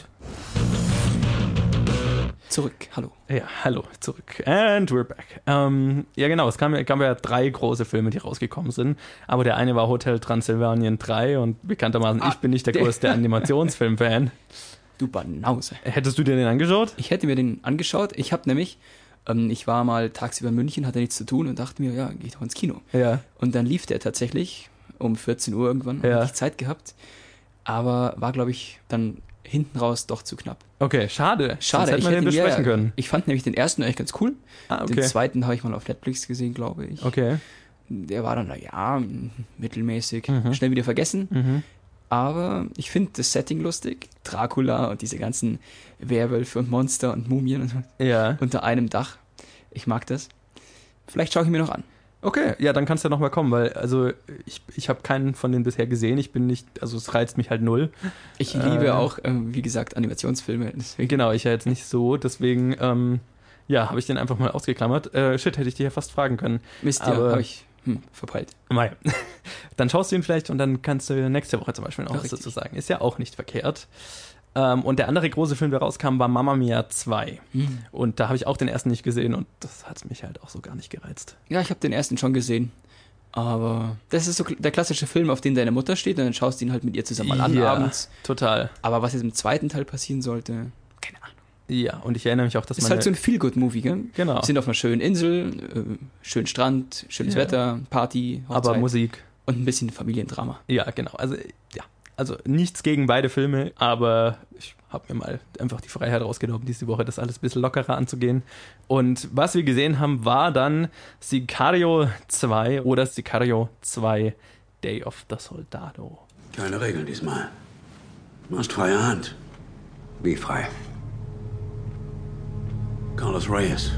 Zurück, hallo. Ja, hallo, zurück. And we're back. Ähm, ja, genau, es kam, kamen ja drei große Filme, die rausgekommen sind. Aber der eine war Hotel Transylvanien 3 und bekanntermaßen, Ah, ich bin nicht der größte Animationsfilm-Fan. Du Banause. Hättest du dir den angeschaut? Ich hätte mir den angeschaut. Ich habe nämlich, ähm, ich war mal tagsüber in München, hatte nichts zu tun und dachte mir, ja, geh ich doch ins Kino. Ja. Und dann lief der tatsächlich um 14 Uhr irgendwann. Ja. Hatte ich Zeit gehabt. Aber war, glaube ich, dann hinten raus doch zu knapp. Okay, schade. Schade, Sonst hätte ich man den besprechen ja. können. Ich fand nämlich den ersten eigentlich ganz cool. Ah, Den okay. zweiten habe ich mal auf Netflix gesehen, glaube ich. Okay. Der war dann, naja, mittelmäßig, Mhm. schnell wieder vergessen. Mhm. Aber ich finde das Setting lustig. Dracula und diese ganzen Werwölfe und Monster und Mumien und Ja. unter einem Dach. Ich mag das. Vielleicht schaue ich mir noch an. Okay, ja, dann kannst du ja noch mal kommen, weil also ich, ich habe keinen von denen bisher gesehen. Ich bin nicht, also es reizt mich halt null. Ich Äh. liebe auch, ähm, wie gesagt, Animationsfilme. Deswegen. Genau, ich ja jetzt nicht so, deswegen ähm, ja, habe ich den einfach mal ausgeklammert. Äh, shit, hätte ich dich ja fast fragen können. Mist, ja, habe ich hm, verpeilt. Mei. Dann schaust du ihn vielleicht und dann kannst du nächste Woche zum Beispiel Ja, was dazu sagen. Ist ja auch nicht verkehrt. Ähm, und der andere große Film, der rauskam, war Mamma Mia 2. Hm. Und da habe ich auch den ersten nicht gesehen und das hat mich halt auch so gar nicht gereizt. Ja, ich habe den ersten schon gesehen. Aber das ist so der klassische Film, auf den deine Mutter steht und dann schaust du ihn halt mit ihr zusammen mal an Ja. abends. Total. Aber was jetzt im zweiten Teil passieren sollte, keine Ahnung. Ja, und ich erinnere mich auch, dass Ist meine... halt so ein Feel-Good-Movie, gell? genau. Wir sind auf einer schönen Insel, äh, schönen Strand, schönes Ja. Wetter, Party, aber Hochzeit Musik. und ein bisschen Familiendrama. Ja, genau. Also, ja. Also nichts gegen beide Filme, aber ich habe mir mal einfach die Freiheit rausgenommen, diese Woche das alles ein bisschen lockerer anzugehen. Und was wir gesehen haben, war dann Sicario 2 oder Sicario 2 Day of the Soldado. Keine Regeln diesmal. Du hast freie Hand. Wie frei? Carlos Reyes.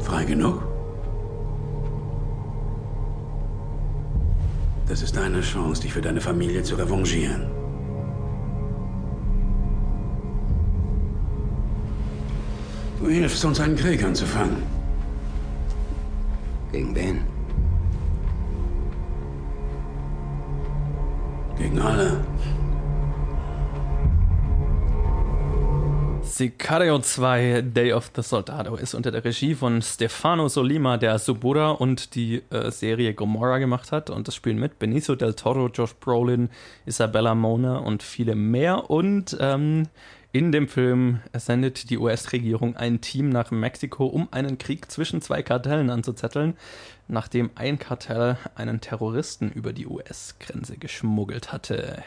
Frei genug? Das ist deine Chance, dich für deine Familie zu revanchieren. Du hilfst uns, einen Krieg anzufangen. Gegen wen? Gegen alle. Sicario 2 Day of the Soldado ist unter der Regie von Stefano Solima, der Subura und die äh, Serie Gomorra gemacht hat. Und das spielen mit Benicio del Toro, Josh Brolin, Isabella Mona und viele mehr. Und ähm, in dem Film sendet die US-Regierung ein Team nach Mexiko, um einen Krieg zwischen zwei Kartellen anzuzetteln, nachdem ein Kartell einen Terroristen über die US-Grenze geschmuggelt hatte.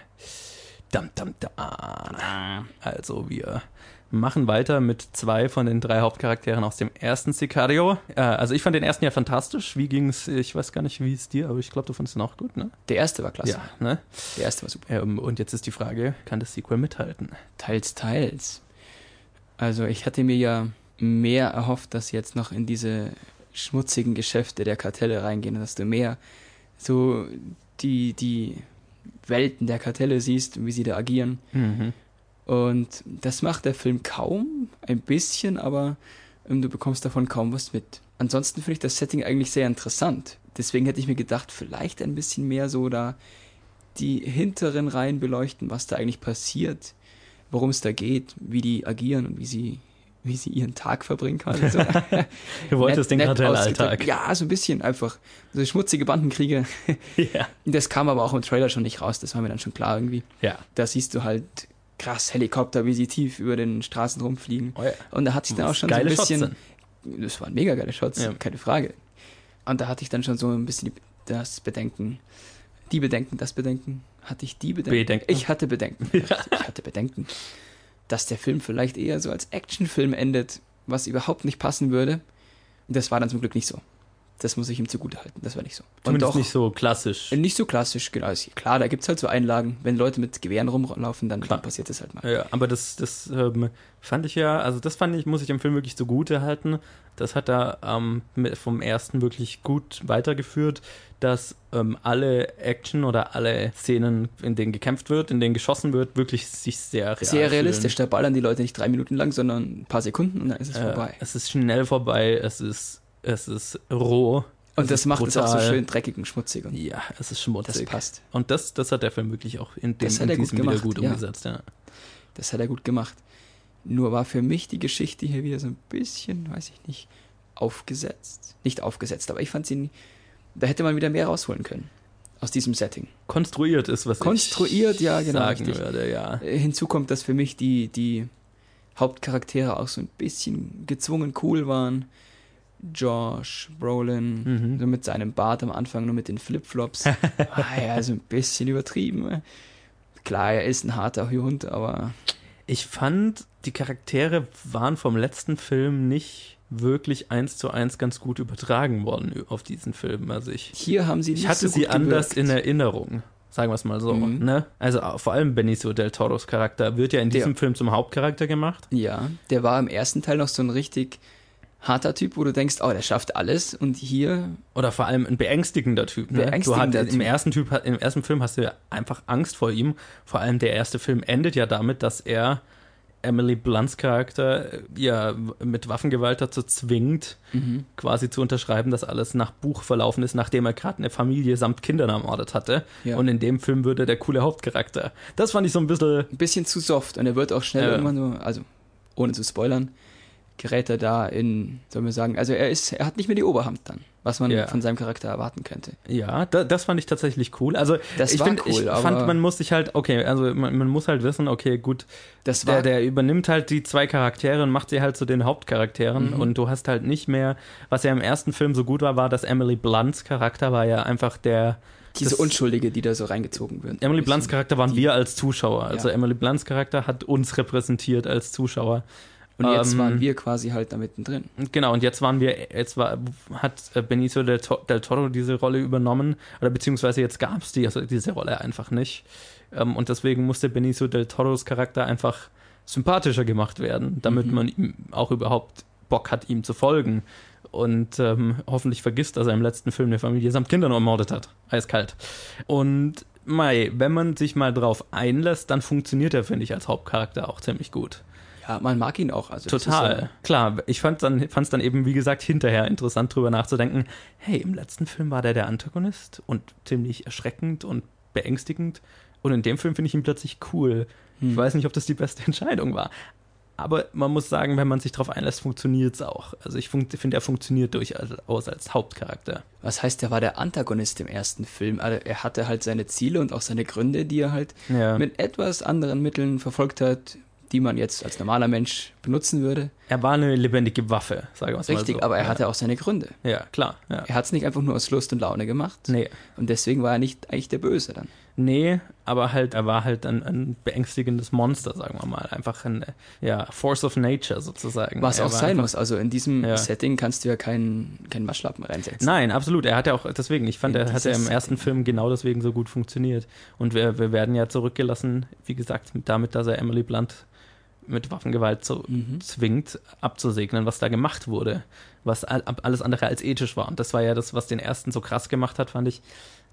Dam, dam, da. Also wir machen weiter mit zwei von den drei Hauptcharakteren aus dem ersten Sicario. Äh, also ich fand den ersten ja fantastisch. Wie ging's? Ich weiß gar nicht, wie es dir, aber ich glaube, du fandest ihn auch gut, ne? Der erste war klasse. Ja, ne? Der erste war super. Ähm, und jetzt ist die Frage, kann das Sequel mithalten? Teils, teils. Also ich hatte mir ja mehr erhofft, dass jetzt noch in diese schmutzigen Geschäfte der Kartelle reingehen und dass du mehr so die, die Welten der Kartelle siehst und wie sie da agieren. Mhm. Und das macht der Film kaum, ein bisschen, aber ähm, du bekommst davon kaum was mit. Ansonsten finde ich das Setting eigentlich sehr interessant. Deswegen hätte ich mir gedacht, vielleicht ein bisschen mehr so da die hinteren Reihen beleuchten, was da eigentlich passiert, worum es da geht, wie die agieren und wie sie, wie sie ihren Tag verbringen kann. Also, Du wolltest den Kartellalltag. Ja, so ein bisschen einfach. So schmutzige Bandenkriege. Ja. Das kam aber auch im Trailer schon nicht raus, das war mir dann schon klar irgendwie. Ja. Da siehst du halt krass Helikopter, wie sie tief über den Straßen rumfliegen. Oh ja. Und da hatte ich dann auch schon so ein bisschen. Das waren mega geile Shots, Ja. keine Frage. Und da hatte ich dann schon so ein bisschen das Bedenken. Die Bedenken, das Bedenken. Hatte ich die Bedenken? Bedenken. Ich hatte Bedenken. Ich hatte Bedenken, dass der Film vielleicht eher so als Actionfilm endet, was überhaupt nicht passen würde. Und das war dann zum Glück nicht so. Das muss ich ihm zugutehalten. Das war nicht so. Und Zumindest doch- nicht so klassisch. äh, Nicht so klassisch, genau. Klar, da gibt es halt so Einlagen. Wenn Leute mit Gewehren rumlaufen, dann, dann passiert das halt mal. Ja, aber das, das ähm, fand ich ja, also das fand ich, muss ich dem Film wirklich zugute halten. Das hat er ähm, vom ersten wirklich gut weitergeführt, dass ähm, alle Action oder alle Szenen, in denen gekämpft wird, in denen geschossen wird, wirklich sich sehr real Sehr realistisch. fühlen. Da ballern die Leute nicht drei Minuten lang, sondern ein paar Sekunden und dann ist es Äh, vorbei. es ist schnell vorbei, es ist, es ist roh. Und es das macht es auch so brutal. schön dreckig und schmutzig. Und Ja, es ist das schmutzig. passt. Und das, das hat der Film wirklich auch in, dem, Das in er gut diesem wieder gut ja. umgesetzt. Ja. Das hat er gut gemacht. Nur war für mich die Geschichte hier wieder so ein bisschen, weiß ich nicht, aufgesetzt. Nicht aufgesetzt, aber ich fand sie, da hätte man wieder mehr rausholen können. Aus diesem Setting. Konstruiert ist, was Konstruiert, ich ja, genau, sagen richtig. würde, ja. Äh, Hinzu kommt, dass für mich die, die Hauptcharaktere auch so ein bisschen gezwungen cool waren. Josh Brolin, Mhm. so mit seinem Bart am Anfang, nur mit den Flipflops. ah, ja, so ein bisschen übertrieben. äh. Klar, er ist ein harter Hund, aber Ich fand, die Charaktere waren vom letzten Film nicht wirklich eins zu eins ganz gut übertragen worden auf diesen Film. Also ich, hier haben sie ich nicht hatte so sie anders gewirkt. in Erinnerung. Sagen wir es mal so. Mhm. Ne? Also auch vor allem Benicio del Toros Charakter wird ja in Der- diesem Film zum Hauptcharakter gemacht. Ja, der war im ersten Teil noch so ein richtig harter Typ, wo du denkst, oh, der schafft alles. Und hier, Oder vor allem ein beängstigender Typ. Ne? du Beängstigender hast, im, Typ. ersten typ. Im ersten Film hast du ja einfach Angst vor ihm. Vor allem der erste Film endet ja damit, dass er Emily Blunts Charakter äh, ja mit Waffengewalt dazu zwingt, quasi zu unterschreiben, dass alles nach Buch verlaufen ist, nachdem er gerade eine Familie samt Kindern ermordet hatte. Ja. Und in dem Film würde der coole Hauptcharakter. Das fand ich so ein bisschen. ein bisschen zu soft. Und er wird auch schnell Ja. irgendwann so, also ohne zu spoilern, gerät er da in, sollen wir sagen, also er ist, er hat nicht mehr die Oberhand dann, was man Ja. von seinem Charakter erwarten könnte. Ja, da, das fand ich tatsächlich cool. Also Das ich war find, cool, ich fand, man muss sich halt, okay, also man, man muss halt wissen, okay, gut, Das war, der, der übernimmt halt die zwei Charaktere und macht sie halt zu den Hauptcharakteren Mhm. und du hast halt nicht mehr, was ja im ersten Film so gut war, war, dass Emily Blunts Charakter war ja einfach der, diese das- Unschuldige, die da so reingezogen wird. Emily Blunts. Charakter waren die- wir als Zuschauer, also Ja. Emily Blunts Charakter hat uns repräsentiert als Zuschauer. Und jetzt ähm, waren wir quasi halt da mittendrin. Genau, und jetzt waren wir, jetzt war, hat äh, Benicio del, del Toro diese Rolle übernommen, oder beziehungsweise jetzt gab es die, also diese Rolle einfach nicht. Ähm, und deswegen musste Benicio del Toros Charakter einfach sympathischer gemacht werden, damit Mhm. man ihm auch überhaupt Bock hat, ihm zu folgen. Und ähm, hoffentlich vergisst, dass er im letzten Film eine Familie samt Kindern ermordet hat. Eiskalt. Und Mai, wenn man sich mal drauf einlässt, dann funktioniert er, finde ich, als Hauptcharakter auch ziemlich gut. Ja, man mag ihn auch. Also Total. Ja- Klar, ich fand es dann, fand's dann eben, wie gesagt, hinterher interessant drüber nachzudenken. Hey, im letzten Film war der der Antagonist und ziemlich erschreckend und beängstigend. Und in dem Film finde ich ihn plötzlich cool. Hm. Ich weiß nicht, ob das die beste Entscheidung war. Aber man muss sagen, wenn man sich darauf einlässt, funktioniert es auch. Also ich finde, er funktioniert durchaus als Hauptcharakter. was heißt, er war der Antagonist im ersten Film. Also er hatte halt seine Ziele und auch seine Gründe, die er halt Ja. mit etwas anderen Mitteln verfolgt hat, die man jetzt als normaler Mensch benutzen würde. Er war eine lebendige Waffe, sage ich mal Richtig, so. aber er ja. hatte auch seine Gründe. Ja, klar. Ja. Er hat es nicht einfach nur aus Lust und Laune gemacht. Nee. Und deswegen war er nicht eigentlich der Böse dann. Nee, aber halt, er war halt ein, ein beängstigendes Monster, sagen wir mal. Einfach ein ja, Force of Nature sozusagen. Was Er auch sein einfach- muss. Also in diesem Ja. Setting kannst du ja keinen, keinen Waschlappen reinsetzen. Nein, absolut. Er hat ja auch, deswegen, ich fand, In er hat ja im ersten. Film genau deswegen so gut funktioniert. Und wir, wir werden ja zurückgelassen, wie gesagt, damit, dass er Emily Blunt mit Waffengewalt so Mhm. zwingt, abzusegnen, was da gemacht wurde, was all- alles andere als ethisch war. Und das war ja das, was den ersten so krass gemacht hat, fand ich,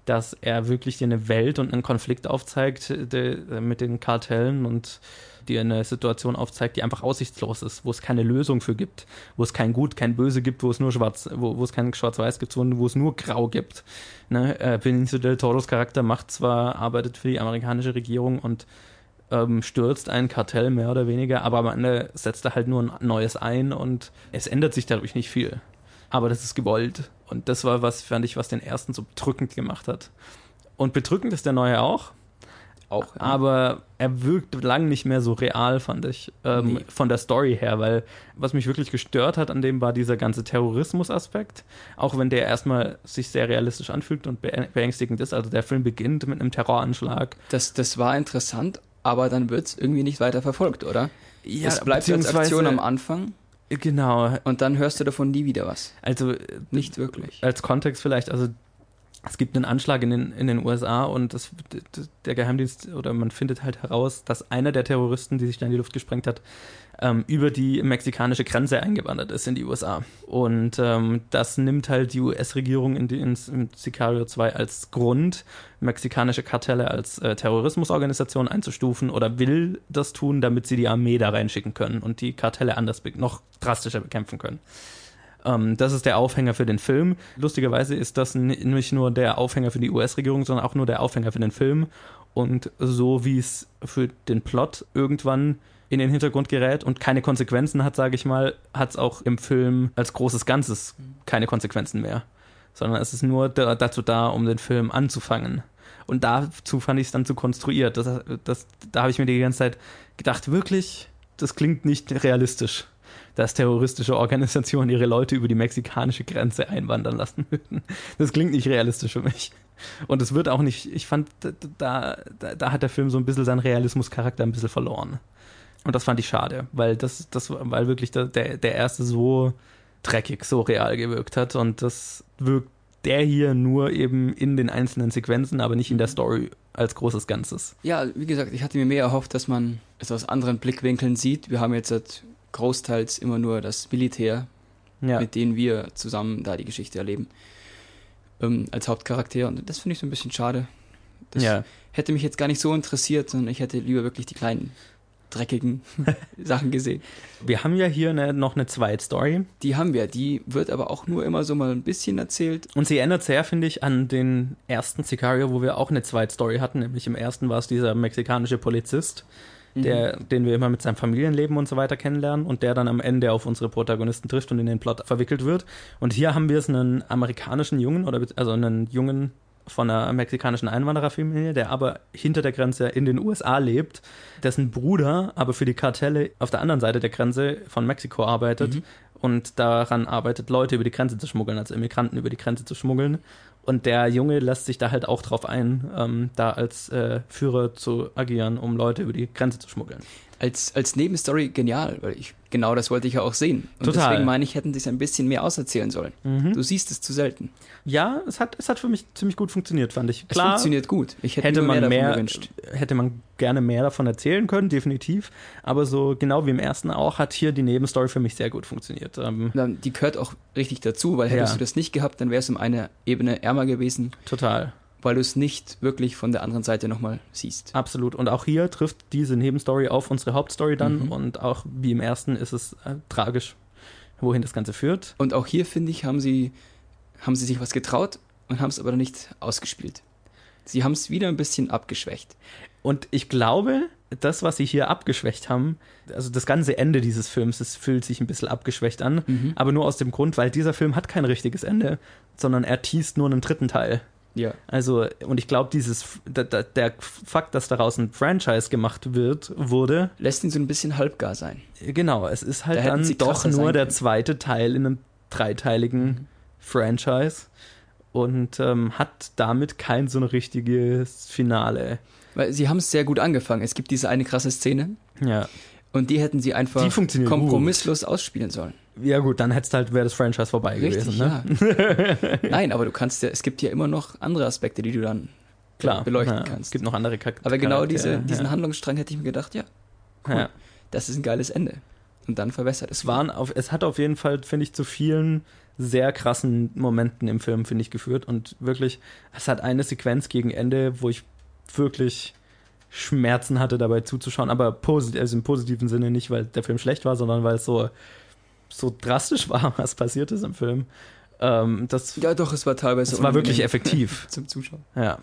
dass er wirklich dir eine Welt und einen Konflikt aufzeigt de, mit den Kartellen und dir eine Situation aufzeigt, die einfach aussichtslos ist, wo es keine Lösung für gibt, wo es kein Gut, kein Böse gibt, wo es nur schwarz, wo, wo es kein Schwarz-Weiß gibt, sondern wo es nur Grau gibt. Ne? Äh, Benicio del Toros Charakter macht zwar, arbeitet für die amerikanische Regierung und ähm, stürzt ein Kartell mehr oder weniger, aber am Ende setzt er halt nur ein neues ein und es ändert sich dadurch nicht viel. Aber das ist gewollt. Und das war was, fand ich, was den ersten so bedrückend gemacht hat. Und bedrückend ist der neue auch, Auch. ja. aber er wirkt lang nicht mehr so real, fand ich, ähm, Nee. von der Story her, weil was mich wirklich gestört hat an dem war dieser ganze Terrorismus-Aspekt, auch wenn der erstmal sich sehr realistisch anfühlt und be- beängstigend ist. Also der Film beginnt mit einem Terroranschlag. Das, das war interessant, aber dann wird es irgendwie nicht weiter verfolgt, oder? Ja, es bleibt als Aktion am Anfang Genau, und dann hörst du davon nie wieder was. also Nicht wirklich. als Kontext vielleicht, also es gibt einen Anschlag in den, in den USA und das, der Geheimdienst oder man findet halt heraus, dass einer der Terroristen, die sich da in die Luft gesprengt hat, ähm, über die mexikanische Grenze eingewandert ist in die USA. Und ähm, das nimmt halt die US-Regierung in, die- ins- in Sicario 2 als Grund, mexikanische Kartelle als äh, Terrorismusorganisation einzustufen oder will das tun, damit sie die Armee da reinschicken können und die Kartelle anders noch drastischer bekämpfen können. Ähm, das ist der Aufhänger für den Film. Lustigerweise ist das nicht nur der Aufhänger für die US-Regierung, sondern auch nur der Aufhänger für den Film. Und so wie es für den Plot irgendwann in den Hintergrund gerät und keine Konsequenzen hat, sage ich mal, hat es auch im Film als großes Ganzes keine Konsequenzen mehr. Sondern es ist nur da, dazu da, um den Film anzufangen. Und dazu fand ich es dann zu konstruiert. Das, das, da habe ich mir die ganze Zeit gedacht, wirklich, das klingt nicht realistisch dass terroristische Organisationen ihre Leute über die mexikanische Grenze einwandern lassen würden. Das klingt nicht realistisch für mich. Und es wird auch nicht, ich fand, da, da, da hat der Film so ein bisschen seinen Realismuscharakter ein bisschen verloren. Und das fand ich schade, weil das, das, weil wirklich der, der, erste so dreckig, so real gewirkt hat. Und das wirkt der hier nur eben in den einzelnen Sequenzen, aber nicht in der Story als großes Ganzes. Ja, wie gesagt, ich hatte mir mehr erhofft, dass man es aus anderen Blickwinkeln sieht. Wir haben jetzt großteils immer nur das Militär, Ja. mit denen wir zusammen da die Geschichte erleben, ähm, als Hauptcharakter. Und das finde ich so ein bisschen schade. Das ja. hätte mich jetzt gar nicht so interessiert, sondern ich hätte lieber wirklich die kleinen, dreckigen Sachen gesehen. Wir haben ja hier eine, noch eine Zweitstory. Die haben wir, die wird aber auch nur immer so mal ein bisschen erzählt. Und sie ändert sehr, finde ich, an den ersten Sicario, wo wir auch eine Zweitstory hatten. Nämlich im ersten war es dieser mexikanische Polizist, der, den wir immer mit seinem Familienleben und so weiter kennenlernen und der dann am Ende auf unsere Protagonisten trifft und in den Plot verwickelt wird. Und hier haben wir es einen amerikanischen Jungen oder also einen Jungen von einer mexikanischen Einwandererfamilie, der aber hinter der Grenze in den USA lebt, dessen Bruder aber für die Kartelle auf der anderen Seite der Grenze von Mexiko arbeitet Mhm. und daran arbeitet, Leute über die Grenze zu schmuggeln, also Immigranten über die Grenze zu schmuggeln. Und der Junge lässt sich da halt auch drauf ein, ähm, da als äh, Führer zu agieren, um Leute über die Grenze zu schmuggeln. Als, als Nebenstory genial, weil ich genau das wollte ich ja auch sehen. Und Total. deswegen meine ich, hätten sie es ein bisschen mehr auserzählen sollen. Mhm. Du siehst es zu selten. Ja, es hat, es hat für mich ziemlich gut funktioniert, fand ich. Es Klar, funktioniert gut. Ich hätte, hätte man mehr, mehr, davon gewünscht. hätte man gerne mehr davon erzählen können, definitiv. Aber so genau wie im ersten auch, hat hier die Nebenstory für mich sehr gut funktioniert. Ähm, Die gehört auch richtig dazu, weil hättest Ja. du das nicht gehabt, dann wäre es um eine Ebene ärmer gewesen, total. weil du es nicht wirklich von der anderen Seite nochmal siehst. Absolut. Und auch hier trifft diese Nebenstory auf unsere Hauptstory dann. Mhm. Und auch wie im ersten ist es äh, tragisch, wohin das Ganze führt. Und auch hier, finde ich, haben sie, haben sie sich was getraut und haben es aber nicht ausgespielt. Sie haben es wieder ein bisschen abgeschwächt. Und ich glaube, das, was sie hier abgeschwächt haben, also das ganze Ende dieses Films, es fühlt sich ein bisschen abgeschwächt an. Mhm. Aber nur aus dem Grund, weil dieser Film hat kein richtiges Ende, sondern er teast nur einen dritten Teil. Ja. Also, und ich glaube, dieses, der, der- der Fakt, dass daraus ein Franchise gemacht wird, wurde, Lässt ihn so ein bisschen halbgar sein. genau, es ist Da halt hätten dann doch nur der zweite Teil in einem dreiteiligen Franchise und ähm, hat damit kein so ein richtiges Finale. Weil sie haben es sehr gut angefangen. Es gibt diese eine krasse Szene Ja. und die hätten sie einfach kompromisslos ausspielen sollen. Ja, gut, dann hättest halt, wäre das Franchise vorbei Richtig, gewesen, ne? ja. Nein, aber du kannst ja, es gibt ja immer noch andere Aspekte, die du dann Klar. beleuchten ja, kannst. Es gibt noch andere Charaktere. aber genau diese, diesen ja. Handlungsstrang hätte ich mir gedacht, ja, cool. Ja. das ist ein geiles Ende. Und dann verwässert es. Es, waren auf, es hat auf jeden Fall, finde ich, zu vielen sehr krassen Momenten im Film, finde ich, geführt. Und wirklich, es hat eine Sequenz gegen Ende, wo ich wirklich Schmerzen hatte, dabei zuzuschauen. Aber posit also im positiven Sinne nicht, weil der Film schlecht war, sondern weil es so, so drastisch war, was passiert ist im Film. Ähm, das, ja, doch, es war teilweise. es war wirklich effektiv. Zum Zuschauen. Ja.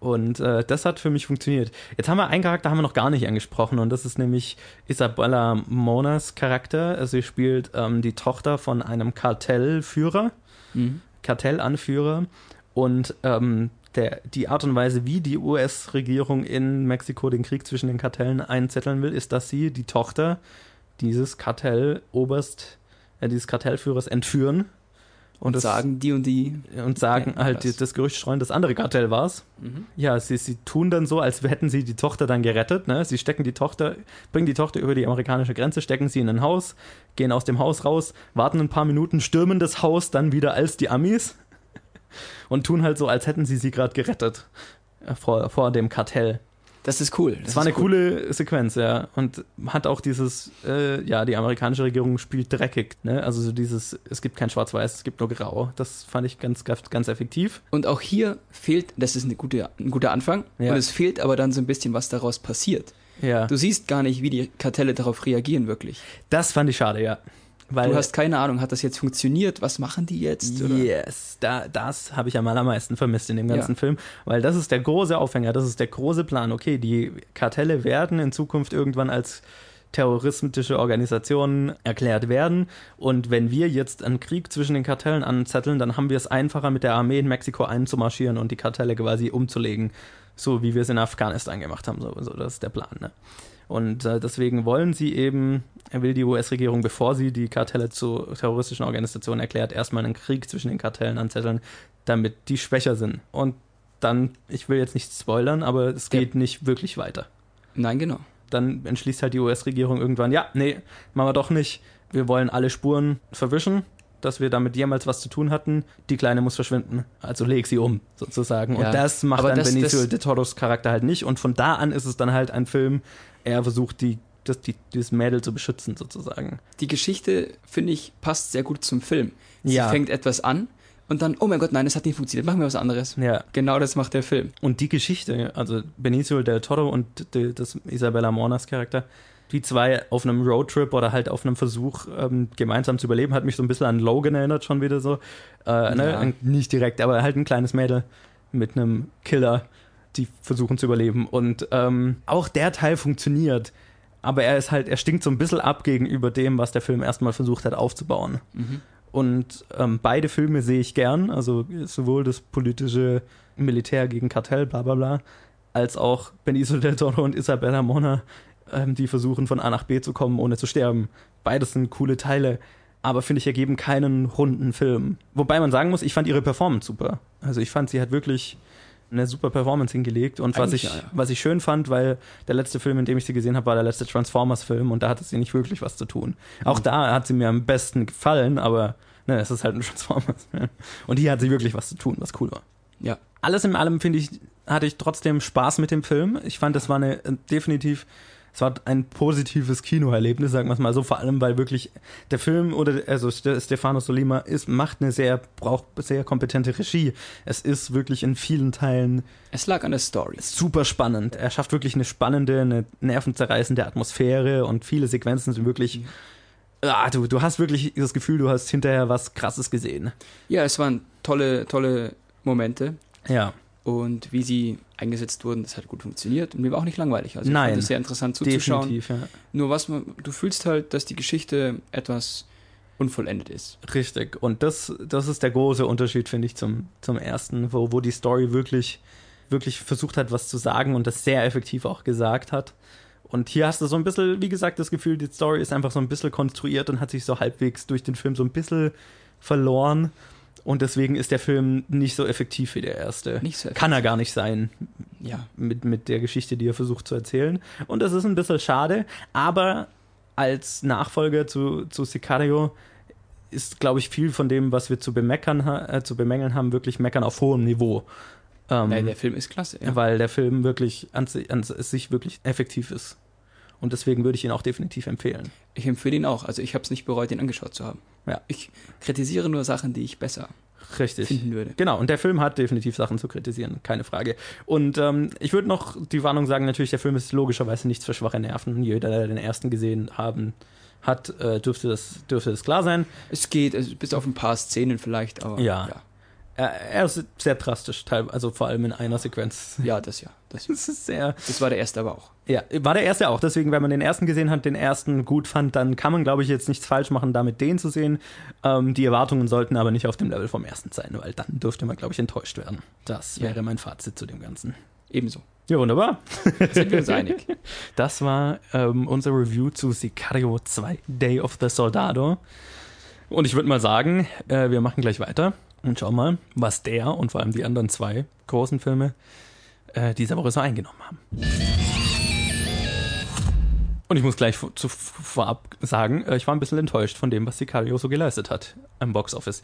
Und äh, das hat für mich funktioniert. Jetzt haben wir einen Charakter haben wir noch gar nicht angesprochen und das ist nämlich Isabella Monas Charakter. Also sie spielt ähm, die Tochter von einem Kartellführer, Mhm. Kartellanführer und ähm, der, die Art und Weise, wie die US-Regierung in Mexiko den Krieg zwischen den Kartellen einzetteln will, ist, dass sie die Tochter dieses Kartelloberst, äh, dieses Kartellführers entführen Und das- sagen die und die. und sagen Ja, halt das- das, Gerücht streuen, das andere Kartell war's. Mhm. Ja, sie, sie tun dann so, als hätten sie die Tochter dann gerettet. Ne? Sie stecken die Tochter, bringen die Tochter über die amerikanische Grenze, stecken sie in ein Haus, gehen aus dem Haus raus, warten ein paar Minuten, stürmen das Haus dann wieder als die Amis und tun halt so, als hätten sie sie gerade gerettet äh, vor, vor dem Kartell. Das ist cool. Das, war ist eine cool. coole Sequenz, ja. Und hat auch dieses, äh, ja, die amerikanische Regierung spielt dreckig, ne? Also so dieses, es gibt kein Schwarz-Weiß, es gibt nur Grau. Das fand ich ganz, ganz, ganz effektiv. Und auch hier fehlt, das ist eine gute, ein guter Anfang, Ja. und es fehlt aber dann so ein bisschen, was daraus passiert. Ja. Du siehst gar nicht, wie die Kartelle darauf reagieren wirklich. Das fand ich schade, ja. Weil, Du hast keine Ahnung, hat das jetzt funktioniert? Was machen die jetzt? Oder? Yes, da, das habe ich am allermeisten vermisst in dem ganzen Ja. Film, weil das ist der große Aufhänger, das ist der große Plan. Okay, die Kartelle werden in Zukunft irgendwann als terroristische Organisationen erklärt werden. Und wenn wir jetzt einen Krieg zwischen den Kartellen anzetteln, dann haben wir es einfacher, mit der Armee in Mexiko einzumarschieren und die Kartelle quasi umzulegen. So wie wir es in Afghanistan gemacht haben. So, so das ist der Plan. Ne? Und äh, deswegen wollen sie eben, will die US-Regierung, bevor sie die Kartelle zu terroristischen Organisationen erklärt, erstmal einen Krieg zwischen den Kartellen anzetteln, damit die schwächer sind. Und dann, ich will jetzt nicht spoilern, aber es geht nicht wirklich weiter. Nein, genau. Dann entschließt halt die US-Regierung irgendwann, ja, nee, machen wir doch nicht. Wir wollen alle Spuren verwischen, dass wir damit jemals was zu tun hatten. Die Kleine muss verschwinden. Also leg sie um, sozusagen. Ja, Und das macht aber dann das- Benicio das- de Toros Charakter halt nicht. Und von da an ist es dann halt ein Film, er versucht, die, das, die, dieses Mädel zu beschützen, sozusagen. Die Geschichte, finde ich, passt sehr gut zum Film. Sie Ja. fängt etwas an und dann, oh mein Gott, nein, das hat nicht funktioniert, machen wir was anderes. Ja. Genau das macht der Film. Und die Geschichte, also Benicio del Toro und die, das Isabella Monas Charakter, die zwei auf einem Roadtrip oder halt auf einem Versuch, ähm, gemeinsam zu überleben, hat mich so ein bisschen an Logan erinnert, schon wieder so. Äh, ne? Ja. Nicht direkt, aber halt ein kleines Mädel mit einem Killer, die versuchen zu überleben. Und ähm, auch der Teil funktioniert. Aber er ist halt, er stinkt so ein bisschen ab gegenüber dem, was der Film erstmal versucht hat aufzubauen. Und ähm, beide Filme sehe ich gern, also sowohl das politische Militär gegen Kartell, bla bla bla, als auch Benicio del Toro und Isabella Mona, ähm, die versuchen von A nach B zu kommen, ohne zu sterben. Beides sind coole Teile, aber finde ich ergeben keinen runden Film. Wobei man sagen muss, ich fand ihre Performance super. Also ich fand, sie hat wirklich eine super Performance hingelegt und was Eigentlich ich, ja, ja. was ich schön fand, weil der letzte Film, in dem ich sie gesehen habe, war der letzte Transformers-Film und da hatte sie nicht wirklich was zu tun. Auch da hat sie mir am besten gefallen, aber ne, es ist halt ein Transformers-Film. Und hier hat sie wirklich was zu tun, was cool war. Ja. Alles in allem, finde ich, hatte ich trotzdem Spaß mit dem Film. Ich fand, es war eine äh, definitiv, es war ein positives Kinoerlebnis, sagen wir es mal so, vor allem, weil wirklich der Film oder also Ste- Stefano Solima ist, macht eine sehr, braucht sehr kompetente Regie. Es ist wirklich in vielen Teilen Es lag an der Story. super spannend. Er schafft wirklich eine spannende, eine nervenzerreißende Atmosphäre und viele Sequenzen sind wirklich. Ah, du, du hast wirklich das Gefühl, du hast hinterher was Krasses gesehen. Ja, es waren tolle, tolle Momente Ja. Und wie sie eingesetzt wurden, das hat gut funktioniert und mir war auch nicht langweilig. Also ich Nein, fand es sehr interessant zuzuschauen. Definitiv, ja. Nur was man, du fühlst halt, dass die Geschichte etwas unvollendet ist. Richtig. Und das, das ist der große Unterschied, finde ich, zum, zum ersten, wo, wo die Story wirklich, wirklich versucht hat, was zu sagen und das sehr effektiv auch gesagt hat. Und hier hast du so ein bisschen, wie gesagt, das Gefühl, die Story ist einfach so ein bisschen konstruiert und hat sich so halbwegs durch den Film so ein bisschen verloren. Und deswegen ist der Film nicht so effektiv wie der erste. Nicht so Kann er gar nicht sein Ja. mit, mit der Geschichte, die er versucht zu erzählen. Und das ist ein bisschen schade, aber als Nachfolger zu, zu Sicario ist, glaube ich, viel von dem, was wir zu, bemeckern, äh, zu bemängeln haben, wirklich meckern auf hohem Niveau. Ähm, Nein, der Film ist klasse. Ja. Weil der Film wirklich an, an sich wirklich effektiv ist. Und deswegen würde ich ihn auch definitiv empfehlen. Ich empfehle ihn auch. Also ich habe es nicht bereut, ihn angeschaut zu haben. Ja. Ich kritisiere nur Sachen, die ich besser Richtig. finden würde. Genau, und der Film hat definitiv Sachen zu kritisieren, keine Frage. Und ähm, ich würde noch die Warnung sagen, natürlich, der Film ist logischerweise nichts für schwache Nerven. Jeder, der den ersten gesehen haben hat, äh, dürfte, das, dürfte das klar sein. Es geht, also bis auf ein paar Szenen vielleicht, aber Ja. Er, er ist sehr drastisch, also vor allem in einer Sequenz. Ja, das ja. Das, Das ist sehr. das war der erste aber auch. Ja, war der erste auch. Deswegen, wenn man den ersten gesehen hat, den ersten gut fand, dann kann man, glaube ich, jetzt nichts falsch machen, damit den zu sehen. Ähm, die Erwartungen sollten aber nicht auf dem Level vom ersten sein, weil dann dürfte man, glaube ich, enttäuscht werden. Das Ja. wäre mein Fazit zu dem Ganzen. Ebenso. Ja, wunderbar. Sind wir uns einig? Das war ähm, unser Review zu Sicario 2, Day of the Soldado. Und ich würde mal sagen, äh, wir machen gleich weiter und schauen mal, was der und vor allem die anderen zwei großen Filme äh, diese Woche so eingenommen haben. Und ich muss gleich zu, vorab sagen, äh, ich war ein bisschen enttäuscht von dem, was Sicario so geleistet hat am Boxoffice.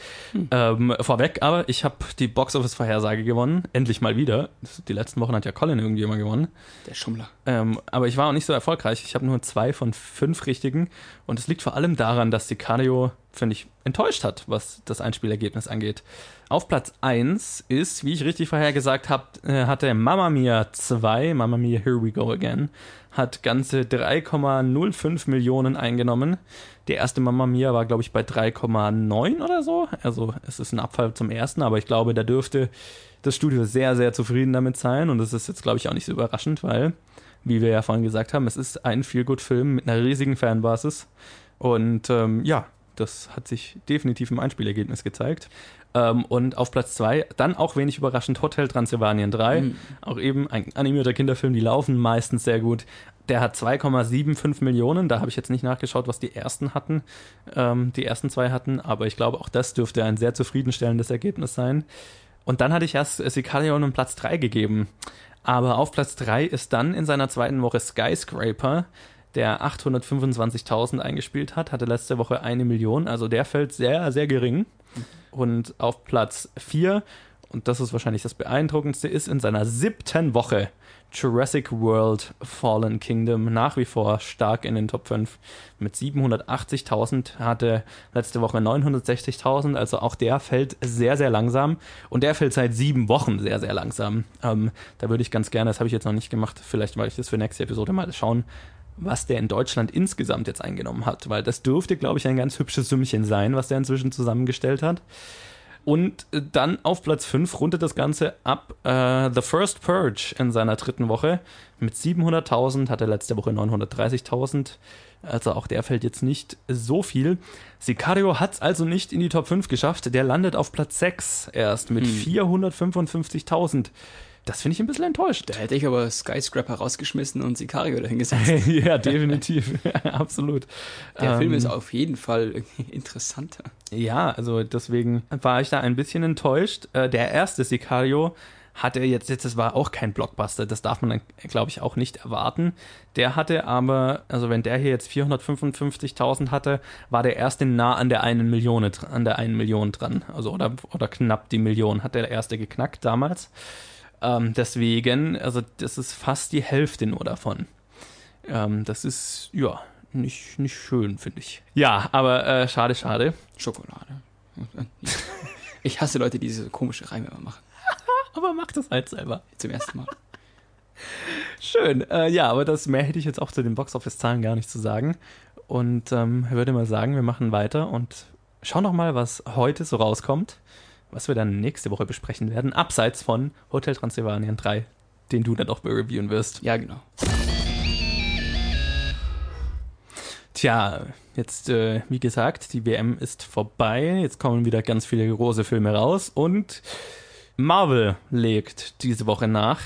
Ähm, vorweg, aber ich habe die Boxoffice-Vorhersage gewonnen, endlich mal wieder. Die letzten Wochen hat ja Colin irgendwie immer gewonnen. Der Schummler. Ähm, aber ich war auch nicht so erfolgreich. Ich habe nur zwei von fünf richtigen. Und es liegt vor allem daran, dass Sicario, finde ich, enttäuscht hat, was das Einspielergebnis angeht. Auf Platz 1 ist, wie ich richtig vorhergesagt habe, äh, hatte Mamma Mia 2, Mamma Mia Here We Go Again, hat ganze 3,05 Millionen eingenommen. Der erste Mamma Mia war, glaube ich, bei 3,9 oder so. Also es ist ein Abfall zum ersten, aber ich glaube, da dürfte das Studio sehr, sehr zufrieden damit sein. Und das ist jetzt, glaube ich, auch nicht so überraschend, weil, wie wir ja vorhin gesagt haben, es ist ein Feel-Good-Film mit einer riesigen Fanbasis. Und ähm, ja, das hat sich definitiv im Einspielergebnis gezeigt. Ähm, und auf Platz 2, dann auch wenig überraschend, Hotel Transylvanien 3. Mhm. Auch eben ein animierter Kinderfilm, die laufen meistens sehr gut. Der hat 2,75 Millionen. Da habe ich jetzt nicht nachgeschaut, was die ersten hatten, ähm, die ersten zwei hatten, aber ich glaube, auch das dürfte ein sehr zufriedenstellendes Ergebnis sein. Und dann hatte ich erst Sicario einen Platz 3 gegeben. Aber auf Platz 3 ist dann in seiner zweiten Woche Skyscraper, der 825.000 eingespielt hat, hatte letzte Woche eine Million. Also der fällt sehr, sehr gering. Und auf Platz 4, und das ist wahrscheinlich das Beeindruckendste, ist in seiner siebten Woche Jurassic World Fallen Kingdom nach wie vor stark in den Top 5 mit 780.000, hatte letzte Woche 960.000, also auch der fällt sehr, sehr langsam und der fällt seit sieben Wochen sehr, sehr langsam. Ähm, da würde ich ganz gerne, das habe ich jetzt noch nicht gemacht, vielleicht mache ich das für nächste Episode mal schauen, was der in Deutschland insgesamt jetzt eingenommen hat, weil das dürfte, glaube ich, ein ganz hübsches Sümmchen sein, was der inzwischen zusammengestellt hat. Und äh, dann auf Platz 5 rundet das Ganze ab äh, The First Purge in seiner dritten Woche mit 700.000, hatte letzte Woche 930.000. Also auch der fällt jetzt nicht so viel. Sicario hat es also nicht in die Top 5 geschafft. Der landet auf Platz 6 erst mit 455.000. Das finde ich ein bisschen enttäuscht. Da hätte ich aber Skyscraper rausgeschmissen und Sicario dahingesetzt. ja, definitiv. Absolut. Der Film Ähm, ist auf jeden Fall interessanter. Ja, also deswegen war ich da ein bisschen enttäuscht. Äh, Der erste Sicario hatte jetzt, jetzt, das war auch kein Blockbuster, das darf man, glaube ich, auch nicht erwarten. Der hatte aber, also wenn der hier jetzt 455.000 hatte, war der erste nah an der einen Million, an der einen Million dran. Also oder, oder knapp die Million hat der erste geknackt damals. Ähm, deswegen, also das ist fast die Hälfte nur davon. Ähm, das ist, ja, nicht, nicht schön, finde ich. Ja, aber äh, schade, schade. Schokolade. Ich hasse Leute, die diese komische Reime immer machen. Aber mach das halt selber. Zum ersten Mal. Schön. Äh, ja, aber das mehr hätte ich jetzt auch zu den Boxoffice-Zahlen gar nicht zu sagen. Und ähm, würde mal sagen, wir machen weiter und schauen noch mal, was heute so rauskommt, was wir dann nächste Woche besprechen werden, abseits von Hotel Transylvanien 3, den du dann auch reviewen wirst. Ja, genau. Tja, jetzt, äh, wie gesagt, die WM ist vorbei. Jetzt kommen wieder ganz viele große Filme raus und Marvel legt diese Woche nach.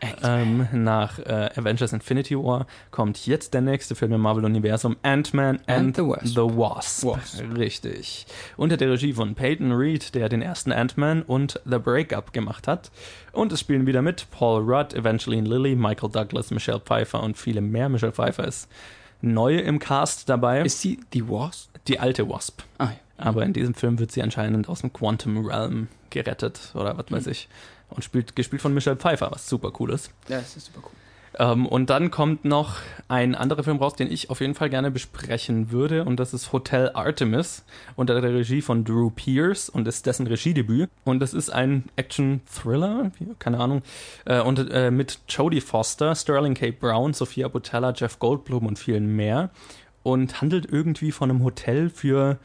Ähm, nach äh, Avengers Infinity War kommt jetzt der nächste Film im Marvel-Universum, Ant-Man and, And the Wasp. the Wasp. Wasp. Richtig. Unter der Regie von Peyton Reed, der den ersten Ant-Man und The Breakup gemacht hat. Und es spielen wieder mit Paul Rudd, Evangeline Lilly, Michael Douglas, Michelle Pfeiffer und viele mehr. Michelle Pfeiffer ist neu im Cast dabei. Ist sie die Wasp? die alte Wasp. Ah, ja. Aber in diesem Film wird sie anscheinend aus dem Quantum Realm gerettet oder was weiß ich. Und spielt, gespielt von Michelle Pfeiffer, was super cool ist. Ja, das ist super cool. Ähm, und dann kommt noch ein anderer Film raus, den ich auf jeden Fall gerne besprechen würde. Und das ist Hotel Artemis unter der Regie von Drew Pierce und ist dessen Regiedebüt. Und das ist ein Action-Thriller, keine Ahnung, äh, und äh, mit Jodie Foster, Sterling K. Brown, Sophia Butella, Jeff Goldblum und vielen mehr. Und handelt irgendwie von einem Hotel für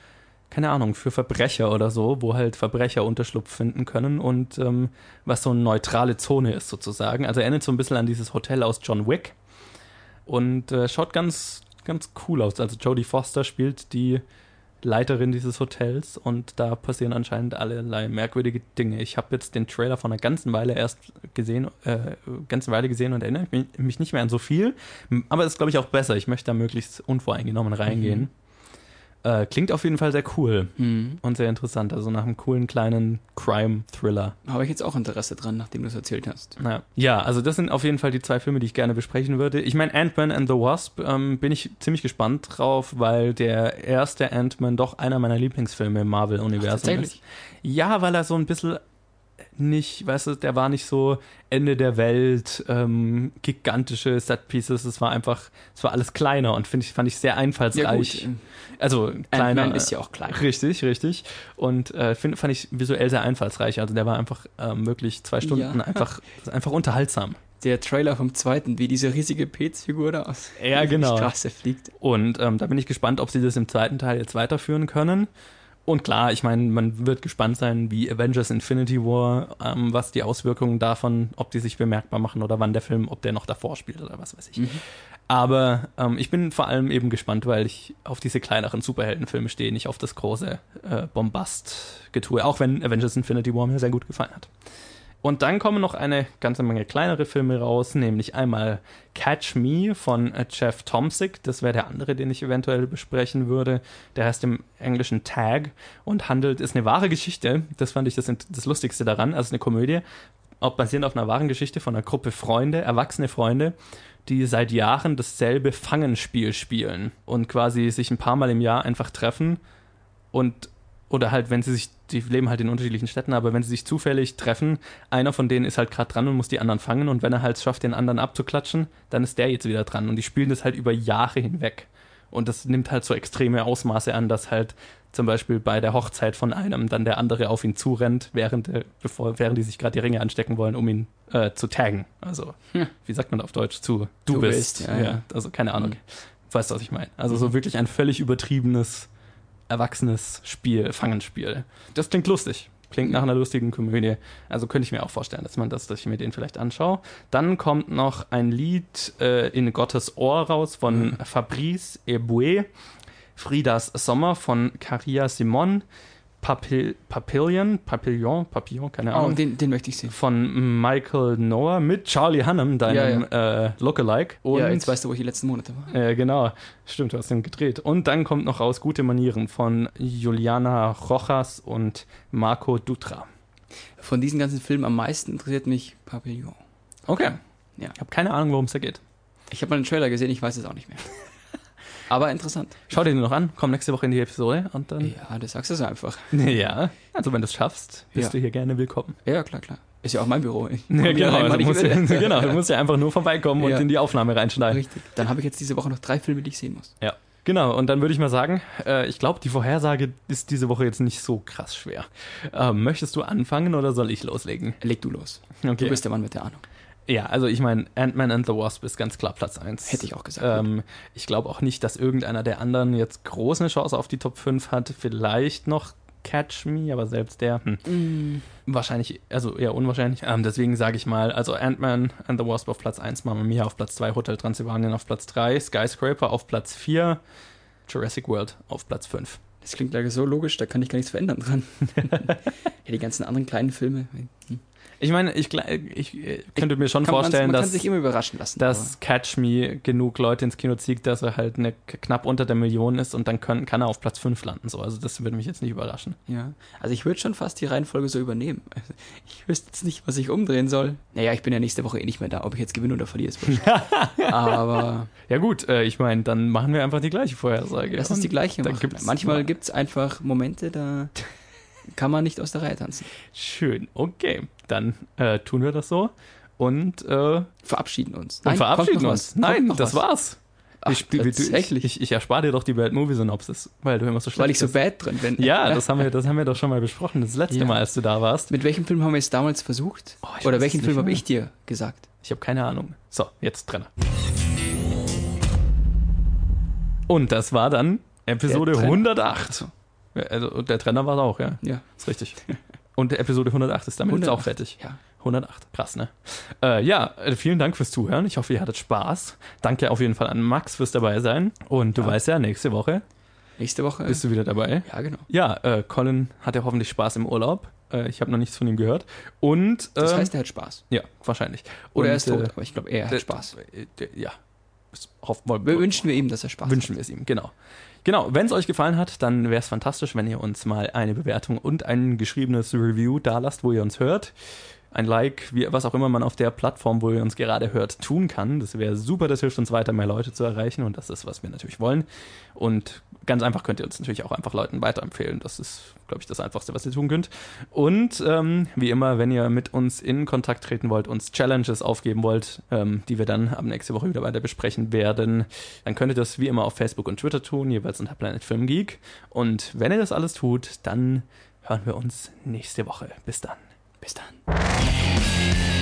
keine Ahnung, für Verbrecher oder so, wo halt Verbrecher Unterschlupf finden können und ähm, was so eine neutrale Zone ist sozusagen. Also erinnert so ein bisschen an dieses Hotel aus John Wick und äh, schaut ganz, ganz cool aus. Also Jodie Foster spielt die Leiterin dieses Hotels und da passieren anscheinend allerlei merkwürdige Dinge. Ich habe jetzt den Trailer von einer ganzen Weile erst gesehen, äh, ganze Weile gesehen und erinnere mich nicht mehr an so viel, aber es ist glaube ich auch besser. Ich möchte da möglichst unvoreingenommen reingehen. Mhm. Äh, klingt auf jeden Fall sehr cool mhm. und sehr interessant. Also nach einem coolen kleinen Crime-Thriller. Habe ich jetzt auch Interesse dran, nachdem du es erzählt hast. Ja. ja, also das sind auf jeden Fall die zwei Filme, die ich gerne besprechen würde. Ich meine, Ant-Man and the Wasp ähm, bin ich ziemlich gespannt drauf, weil der erste Ant-Man doch einer meiner Lieblingsfilme im Marvel-Universum ist. Ja, weil er so ein bisschen nicht, weißt du, der war nicht so Ende der Welt, ähm, gigantische Setpieces, es war einfach, es war alles kleiner und finde ich, fand ich sehr einfallsreich. Ja, also kleiner. ist ja auch klein. Richtig, richtig. Und äh, find, fand ich visuell sehr einfallsreich. Also der war einfach ähm, wirklich zwei Stunden ja. einfach, einfach unterhaltsam der Trailer vom zweiten, wie diese riesige Pez-Figur da aus ja, genau. die Straße fliegt. Und ähm, da bin ich gespannt, ob sie das im zweiten Teil jetzt weiterführen können. Und klar, ich meine, man wird gespannt sein, wie Avengers Infinity War, ähm, was die Auswirkungen davon, ob die sich bemerkbar machen oder wann der Film, ob der noch davor spielt oder was weiß ich. Mhm. Aber ähm, ich bin vor allem eben gespannt, weil ich auf diese kleineren Superheldenfilme stehe, nicht auf das große äh, Bombast-Getue, auch wenn Avengers Infinity War mir sehr gut gefallen hat. Und dann kommen noch eine ganze Menge kleinere Filme raus, nämlich einmal Catch Me von äh, Jeff Tomsick. Das wäre der andere, den ich eventuell besprechen würde. Der heißt im Englischen Tag und handelt, ist eine wahre Geschichte. Das fand ich das, das Lustigste daran. Also eine Komödie, auch basierend auf einer wahren Geschichte von einer Gruppe Freunde, erwachsene Freunde, die seit Jahren dasselbe Fangenspiel spielen und quasi sich ein paar Mal im Jahr einfach treffen und oder halt, wenn sie sich, die leben halt in unterschiedlichen Städten, aber wenn sie sich zufällig treffen, einer von denen ist halt gerade dran und muss die anderen fangen und wenn er halt schafft, den anderen abzuklatschen, dann ist der jetzt wieder dran und die spielen das halt über Jahre hinweg. Und das nimmt halt so extreme Ausmaße an, dass halt zum Beispiel bei der Hochzeit von einem dann der andere auf ihn zurennt, während, äh, bevor, während die sich gerade die Ringe anstecken wollen, um ihn äh, zu taggen. Also, hm. wie sagt man auf Deutsch zu? Du, du bist. bist ja, ja. Also, keine Ahnung. Hm. Weißt du, was ich meine? Also, so mhm. wirklich ein völlig übertriebenes erwachsenes Spiel, Fangenspiel. Das klingt lustig. Klingt nach einer lustigen Komödie. Also könnte ich mir auch vorstellen, dass man das, dass ich mir den vielleicht anschaue. Dann kommt noch ein Lied äh, in Gottes Ohr raus von mhm. Fabrice Eboué. Friedas Sommer von Caria Simon. Papil Papillion, Papillon, Papillon, keine oh, Ahnung. Oh, den, den möchte ich sehen. Von Michael Noah mit Charlie Hunnam, deinem ja, ja. Äh, Lookalike. Und, ja, jetzt weißt du, wo ich die letzten Monate war. Äh, genau, stimmt, du hast den gedreht. Und dann kommt noch raus Gute Manieren von Juliana Rojas und Marco Dutra. Von diesen ganzen Filmen am meisten interessiert mich Papillon. Okay. Ja. Ich habe keine Ahnung, worum es da geht. Ich habe mal einen Trailer gesehen, ich weiß es auch nicht mehr. Aber interessant. Schau dir den noch an, komm nächste Woche in die Episode und dann. Ja, das sagst du so einfach. Ja, also wenn du es schaffst, bist ja. du hier gerne willkommen. Ja, klar, klar. Ist ja auch mein Büro. Ja, genau, also du musst, genau, du musst ja einfach nur vorbeikommen ja. und in die Aufnahme reinschneiden. Richtig. Dann habe ich jetzt diese Woche noch drei Filme, die ich sehen muss. Ja. Genau, und dann würde ich mal sagen, äh, ich glaube, die Vorhersage ist diese Woche jetzt nicht so krass schwer. Ähm, möchtest du anfangen oder soll ich loslegen? Leg du los. Okay. Du bist der Mann mit der Ahnung. Ja, also ich meine, Ant-Man and the Wasp ist ganz klar Platz 1. Hätte ich auch gesagt. Ähm, ich glaube auch nicht, dass irgendeiner der anderen jetzt groß eine Chance auf die Top 5 hat. Vielleicht noch Catch Me, aber selbst der, hm, mm. wahrscheinlich, also eher unwahrscheinlich. Ähm, deswegen sage ich mal, also Ant-Man and the Wasp auf Platz 1, Mamma Mia auf Platz 2, Hotel Transylvanien auf Platz 3, Skyscraper auf Platz 4, Jurassic World auf Platz 5. Das klingt leider so logisch, da kann ich gar nichts verändern dran. ja, die ganzen anderen kleinen Filme. Hm. Ich meine, ich, ich, ich könnte mir schon vorstellen, man dass, sich immer überraschen lassen, dass Catch Me genug Leute ins Kino zieht, dass er halt eine, knapp unter der Million ist und dann können, kann er auf Platz 5 landen. So. Also das würde mich jetzt nicht überraschen. Ja, also ich würde schon fast die Reihenfolge so übernehmen. Ich wüsste jetzt nicht, was ich umdrehen soll. Naja, ich bin ja nächste Woche eh nicht mehr da. Ob ich jetzt gewinne oder verliere, ist. Aber... Ja gut, äh, ich meine, dann machen wir einfach die gleiche Vorhersage. Das ist die gleiche. Manchmal gibt es einfach Momente, da kann man nicht aus der Reihe tanzen. Schön, okay. Dann äh, tun wir das so. und, äh, Verabschieden uns. und verabschieden uns. Nein, das was. war's. Ach, ich, tatsächlich. ich, ich erspare dir doch die Bad Movie Synopsis, weil du immer so schlecht Weil ich so bad drin bin. Ja, das haben, wir, das haben wir doch schon mal besprochen, das letzte Ja. Mal, als du da warst. Mit welchem Film haben wir es damals versucht? Oh, Oder welchen Film habe ich dir gesagt? Ich habe keine Ahnung. So, jetzt Trenner. Und das war dann Episode Der Trenner. 108. Also, und der Trenner war es auch, ja. Ja. Ist richtig. Und Episode 108 ist damit jetzt auch 108. fertig. Ja. 108. Krass, ne? Äh, ja, äh, vielen Dank fürs Zuhören. Ich hoffe, ihr hattet Spaß. Danke auf jeden Fall an Max fürs dabei sein. Und du Ja. weißt ja, nächste Woche Nächste Woche. bist du wieder dabei. ja, genau. Ja, äh, Colin hat ja hoffentlich Spaß im Urlaub. Äh, ich habe noch nichts von ihm gehört. Und Das ähm, heißt, er hat Spaß. ja, wahrscheinlich. Oder Und, er ist tot, äh, aber ich glaube, er der- hat Spaß. äh, der- Ja. Das hoffen wir, wünschen wir ihm, dass er Spaß wünschen wir es ihm, genau. Genau, wenn es euch gefallen hat, dann wäre es fantastisch, wenn ihr uns mal eine Bewertung und ein geschriebenes Review da lasst, wo ihr uns hört. Ein Like, wie, was auch immer man auf der Plattform, wo ihr uns gerade hört, tun kann. Das wäre super, das hilft uns weiter, mehr Leute zu erreichen und das ist, was wir natürlich wollen. Und ganz einfach könnt ihr uns natürlich auch einfach Leuten weiterempfehlen. Das ist, glaube ich, das Einfachste, was ihr tun könnt. Und ähm, wie immer, wenn ihr mit uns in Kontakt treten wollt, uns Challenges aufgeben wollt, ähm, die wir dann ab nächste Woche wieder weiter besprechen werden, dann könnt ihr das wie immer auf Facebook und Twitter tun, jeweils unter Planet Film Geek. Und wenn ihr das alles tut, dann hören wir uns nächste Woche. Bis dann. Bis dann.